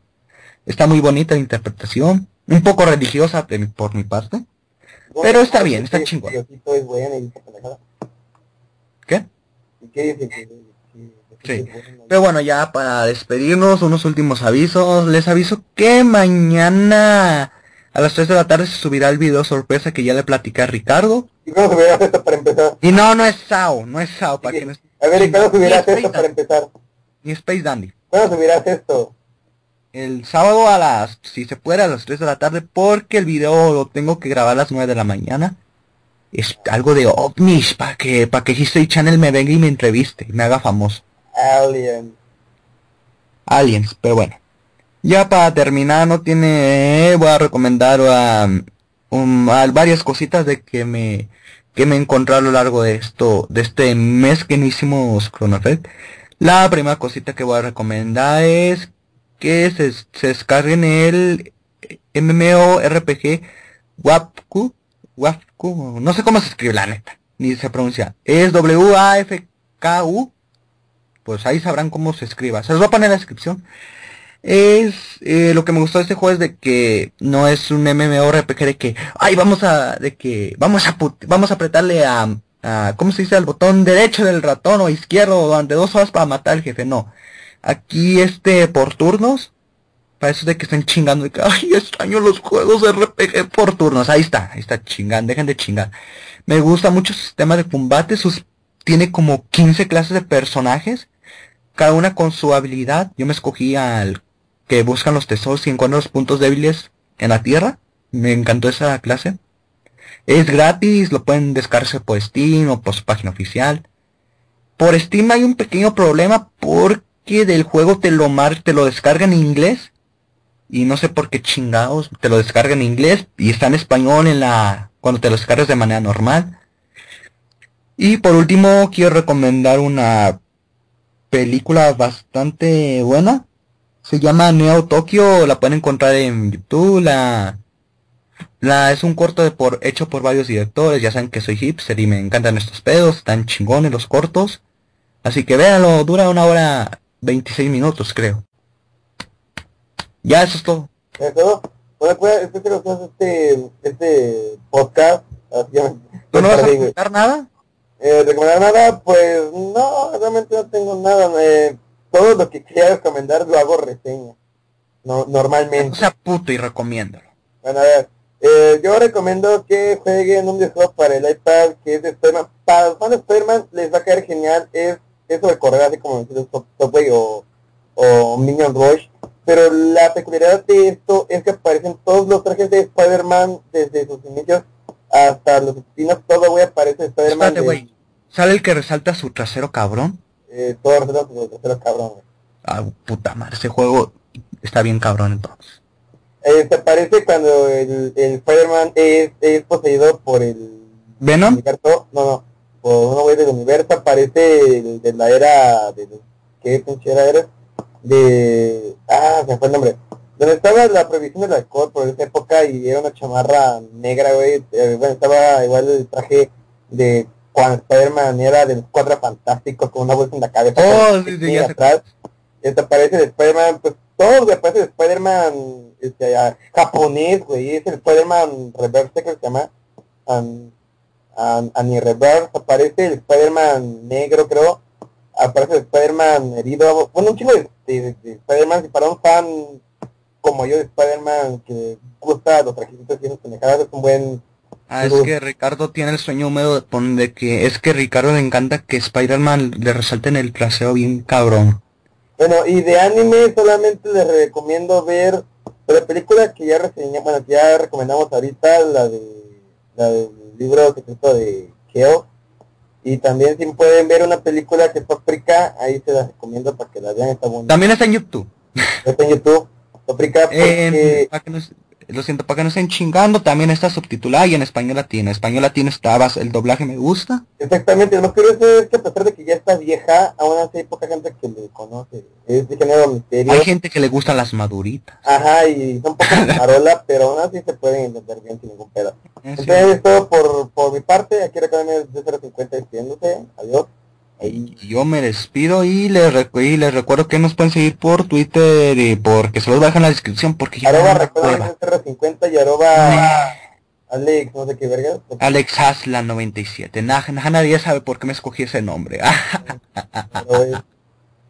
Está muy bonita la interpretación. Un poco religiosa de mi- por mi parte. Pero está bien, está chingón. ¿Qué? Sí. Pero bueno, ya para despedirnos, unos últimos avisos. Les aviso que mañana a las 3 de la tarde se subirá el video sorpresa que ya le platicé a Ricardo. ¿Y no, no es SAO, no es SAO, para que no A ver, ¿y cuándo subirás esto para empezar? Ni Space Dandy. ¿Cuándo subirás esto? El sábado a las, si se puede, a las 3 de la tarde, porque el video lo tengo que grabar a las 9 de la mañana. Es algo de ovnis, para que, para que History Channel me venga y me entreviste, y me haga famoso. Alien. Aliens, pero bueno. Ya para terminar, no tiene, voy a recomendar a, um, a varias cositas de que me, que me encontré a lo largo de esto, de este mes que. La primera cosita que voy a recomendar es que se, se descarguen el MMORPG Wapku, Wapku, no sé cómo se escribe la neta, ni se pronuncia. Es W-A-F-K-U, pues ahí sabrán cómo se escriba. Se los voy a poner en la descripción. Es eh, lo que me gustó de este juego es de que no es un MMORPG de que ay vamos a de que vamos a put- vamos a apretarle a, a ¿cómo se dice? al botón derecho del ratón o izquierdo durante dos horas para matar al jefe, no. Aquí este por turnos para eso de que estén chingando de que ay extraño los juegos RPG por turnos. Ahí está, ahí está chingando, dejen de chingar. Me gusta mucho su sistema de combate, sus tiene como 15 clases de personajes, cada una con su habilidad. Yo me escogí al que buscan los tesoros y encuentran los puntos débiles en la tierra. Me encantó esa clase. Es gratis, lo pueden descargarse por Steam o por su página oficial. Por Steam hay un pequeño problema porque del juego te lo mar te lo descarga en inglés y no sé por qué chingados te lo descarga en inglés y está en español en la cuando te lo descargas de manera normal. Y por último quiero recomendar una película bastante buena. Se llama Neo Tokyo, la pueden encontrar en YouTube, la la es un corto de por hecho por varios directores, ya saben que soy hipster y me encantan estos pedos, están chingones los cortos. Así que véanlo, dura una hora 26 minutos, creo. Ya eso es todo. Eso, bueno, pues, espero que nos hagas este, este podcast. Así me- ¿Tú no vas a comentar nada? Eh, recomendar nada, pues no, realmente no tengo nada. eh, todo lo que quería recomendar lo hago reseña. No, No normalmente. sea puto y recomiéndalo. Bueno, a ver, eh, yo recomiendo que jueguen un videojuego para el iPad que es de Spider-Man. Para los fans de Spider-Man les va a caer genial. Es eso de correr así como decir Top o, o Minion Rush. Pero la peculiaridad de esto es que aparecen todos los trajes de Spider-Man desde sus inicios hasta los espinos. Todo, güey, aparece Spider-Man. De-. ¿Sale el que resalta su trasero cabrón? Eh, todo resulta que los cabrón, güey. Ah, puta madre, ese juego está bien cabrón entonces. Eh, se aparece cuando el, el Spider-Man es, es poseído por el ¿Venom? universo, no, no, por uno güey del universo aparece el de la era de ¿qué pinche era era? De ah, se me fue el nombre. Donde estaba la prohibición del alcohol por esa época y era una chamarra negra, güey. eh, bueno, estaba igual el traje de Spider-Man era de los cuatro fantásticos con una bolsa en la cabeza. Oh, sí, ya atrás. Este aparece de Spider-Man, pues todo que aparece de Spider-Man este, japonés, güey. Es el Spider-Man Reverse, creo que se llama. An- An- Annie Reverse, aparece el Spider-Man negro, creo. Aparece el Spider-Man herido. Bueno, un chico de, de, de Spider-Man. Y para un fan como yo de Spider-Man que gusta los trajecitos y esas pendejadas, es un buen... Ah, es que Ricardo tiene el sueño húmedo de de que es que Ricardo le encanta que Spider-Man le resalte en el trasero bien cabrón. Bueno, y de anime solamente les recomiendo ver la película que ya reseñamos, bueno, que ya recomendamos ahorita, la de la del libro secreto de Keo. Y también si pueden ver una película que es Paprika, ahí se las recomiendo para que la vean, está bonita. También está en YouTube. Está en YouTube. Paprika porque... Eh, que lo siento, para que no estén chingando, también está subtitulada y en español latino. En español latino está, bas- el doblaje me gusta. Exactamente, lo más curioso es que a pesar de que ya está vieja, aún así hay poca gente que le conoce. Es de género misterio. Hay gente que le gustan las maduritas. Ajá, y son poco marola, pero aún así se pueden entender bien sin ningún pedo. Entonces es todo por, por mi parte, aquí recuerden de 050 despidiéndose, adiós. Y yo me despido y les, recu- y les recuerdo que nos pueden seguir por Twitter y porque se los dejar en la descripción porque ya Arroba me da recuerden hueva. 050 y arroba Alex, no sé qué verga. Alex Hasla 97. Na- na- nadie sabe por qué me escogí ese nombre.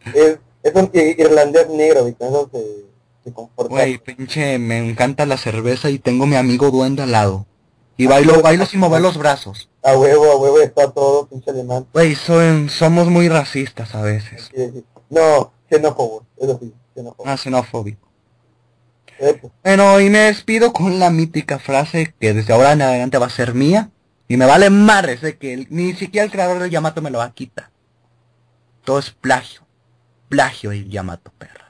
Es, es, es un irlandés negro, eso se, se comporta. Güey, pinche, me encanta la cerveza y tengo mi amigo duende al lado. Y bailo, bailo sin mover los brazos. A huevo, a huevo está todo, pinche alemán. Güey, son, somos muy racistas a veces. No, xenófobo, eso sí, xenófobo. Ah, xenofóbico. Eh, pues, Bueno, y me despido con la mítica frase que desde ahora en adelante va a ser mía. Y me vale madres de que el- ni siquiera el creador del Yamato me lo va a quitar. Todo es plagio. Plagio el Yamato, perras.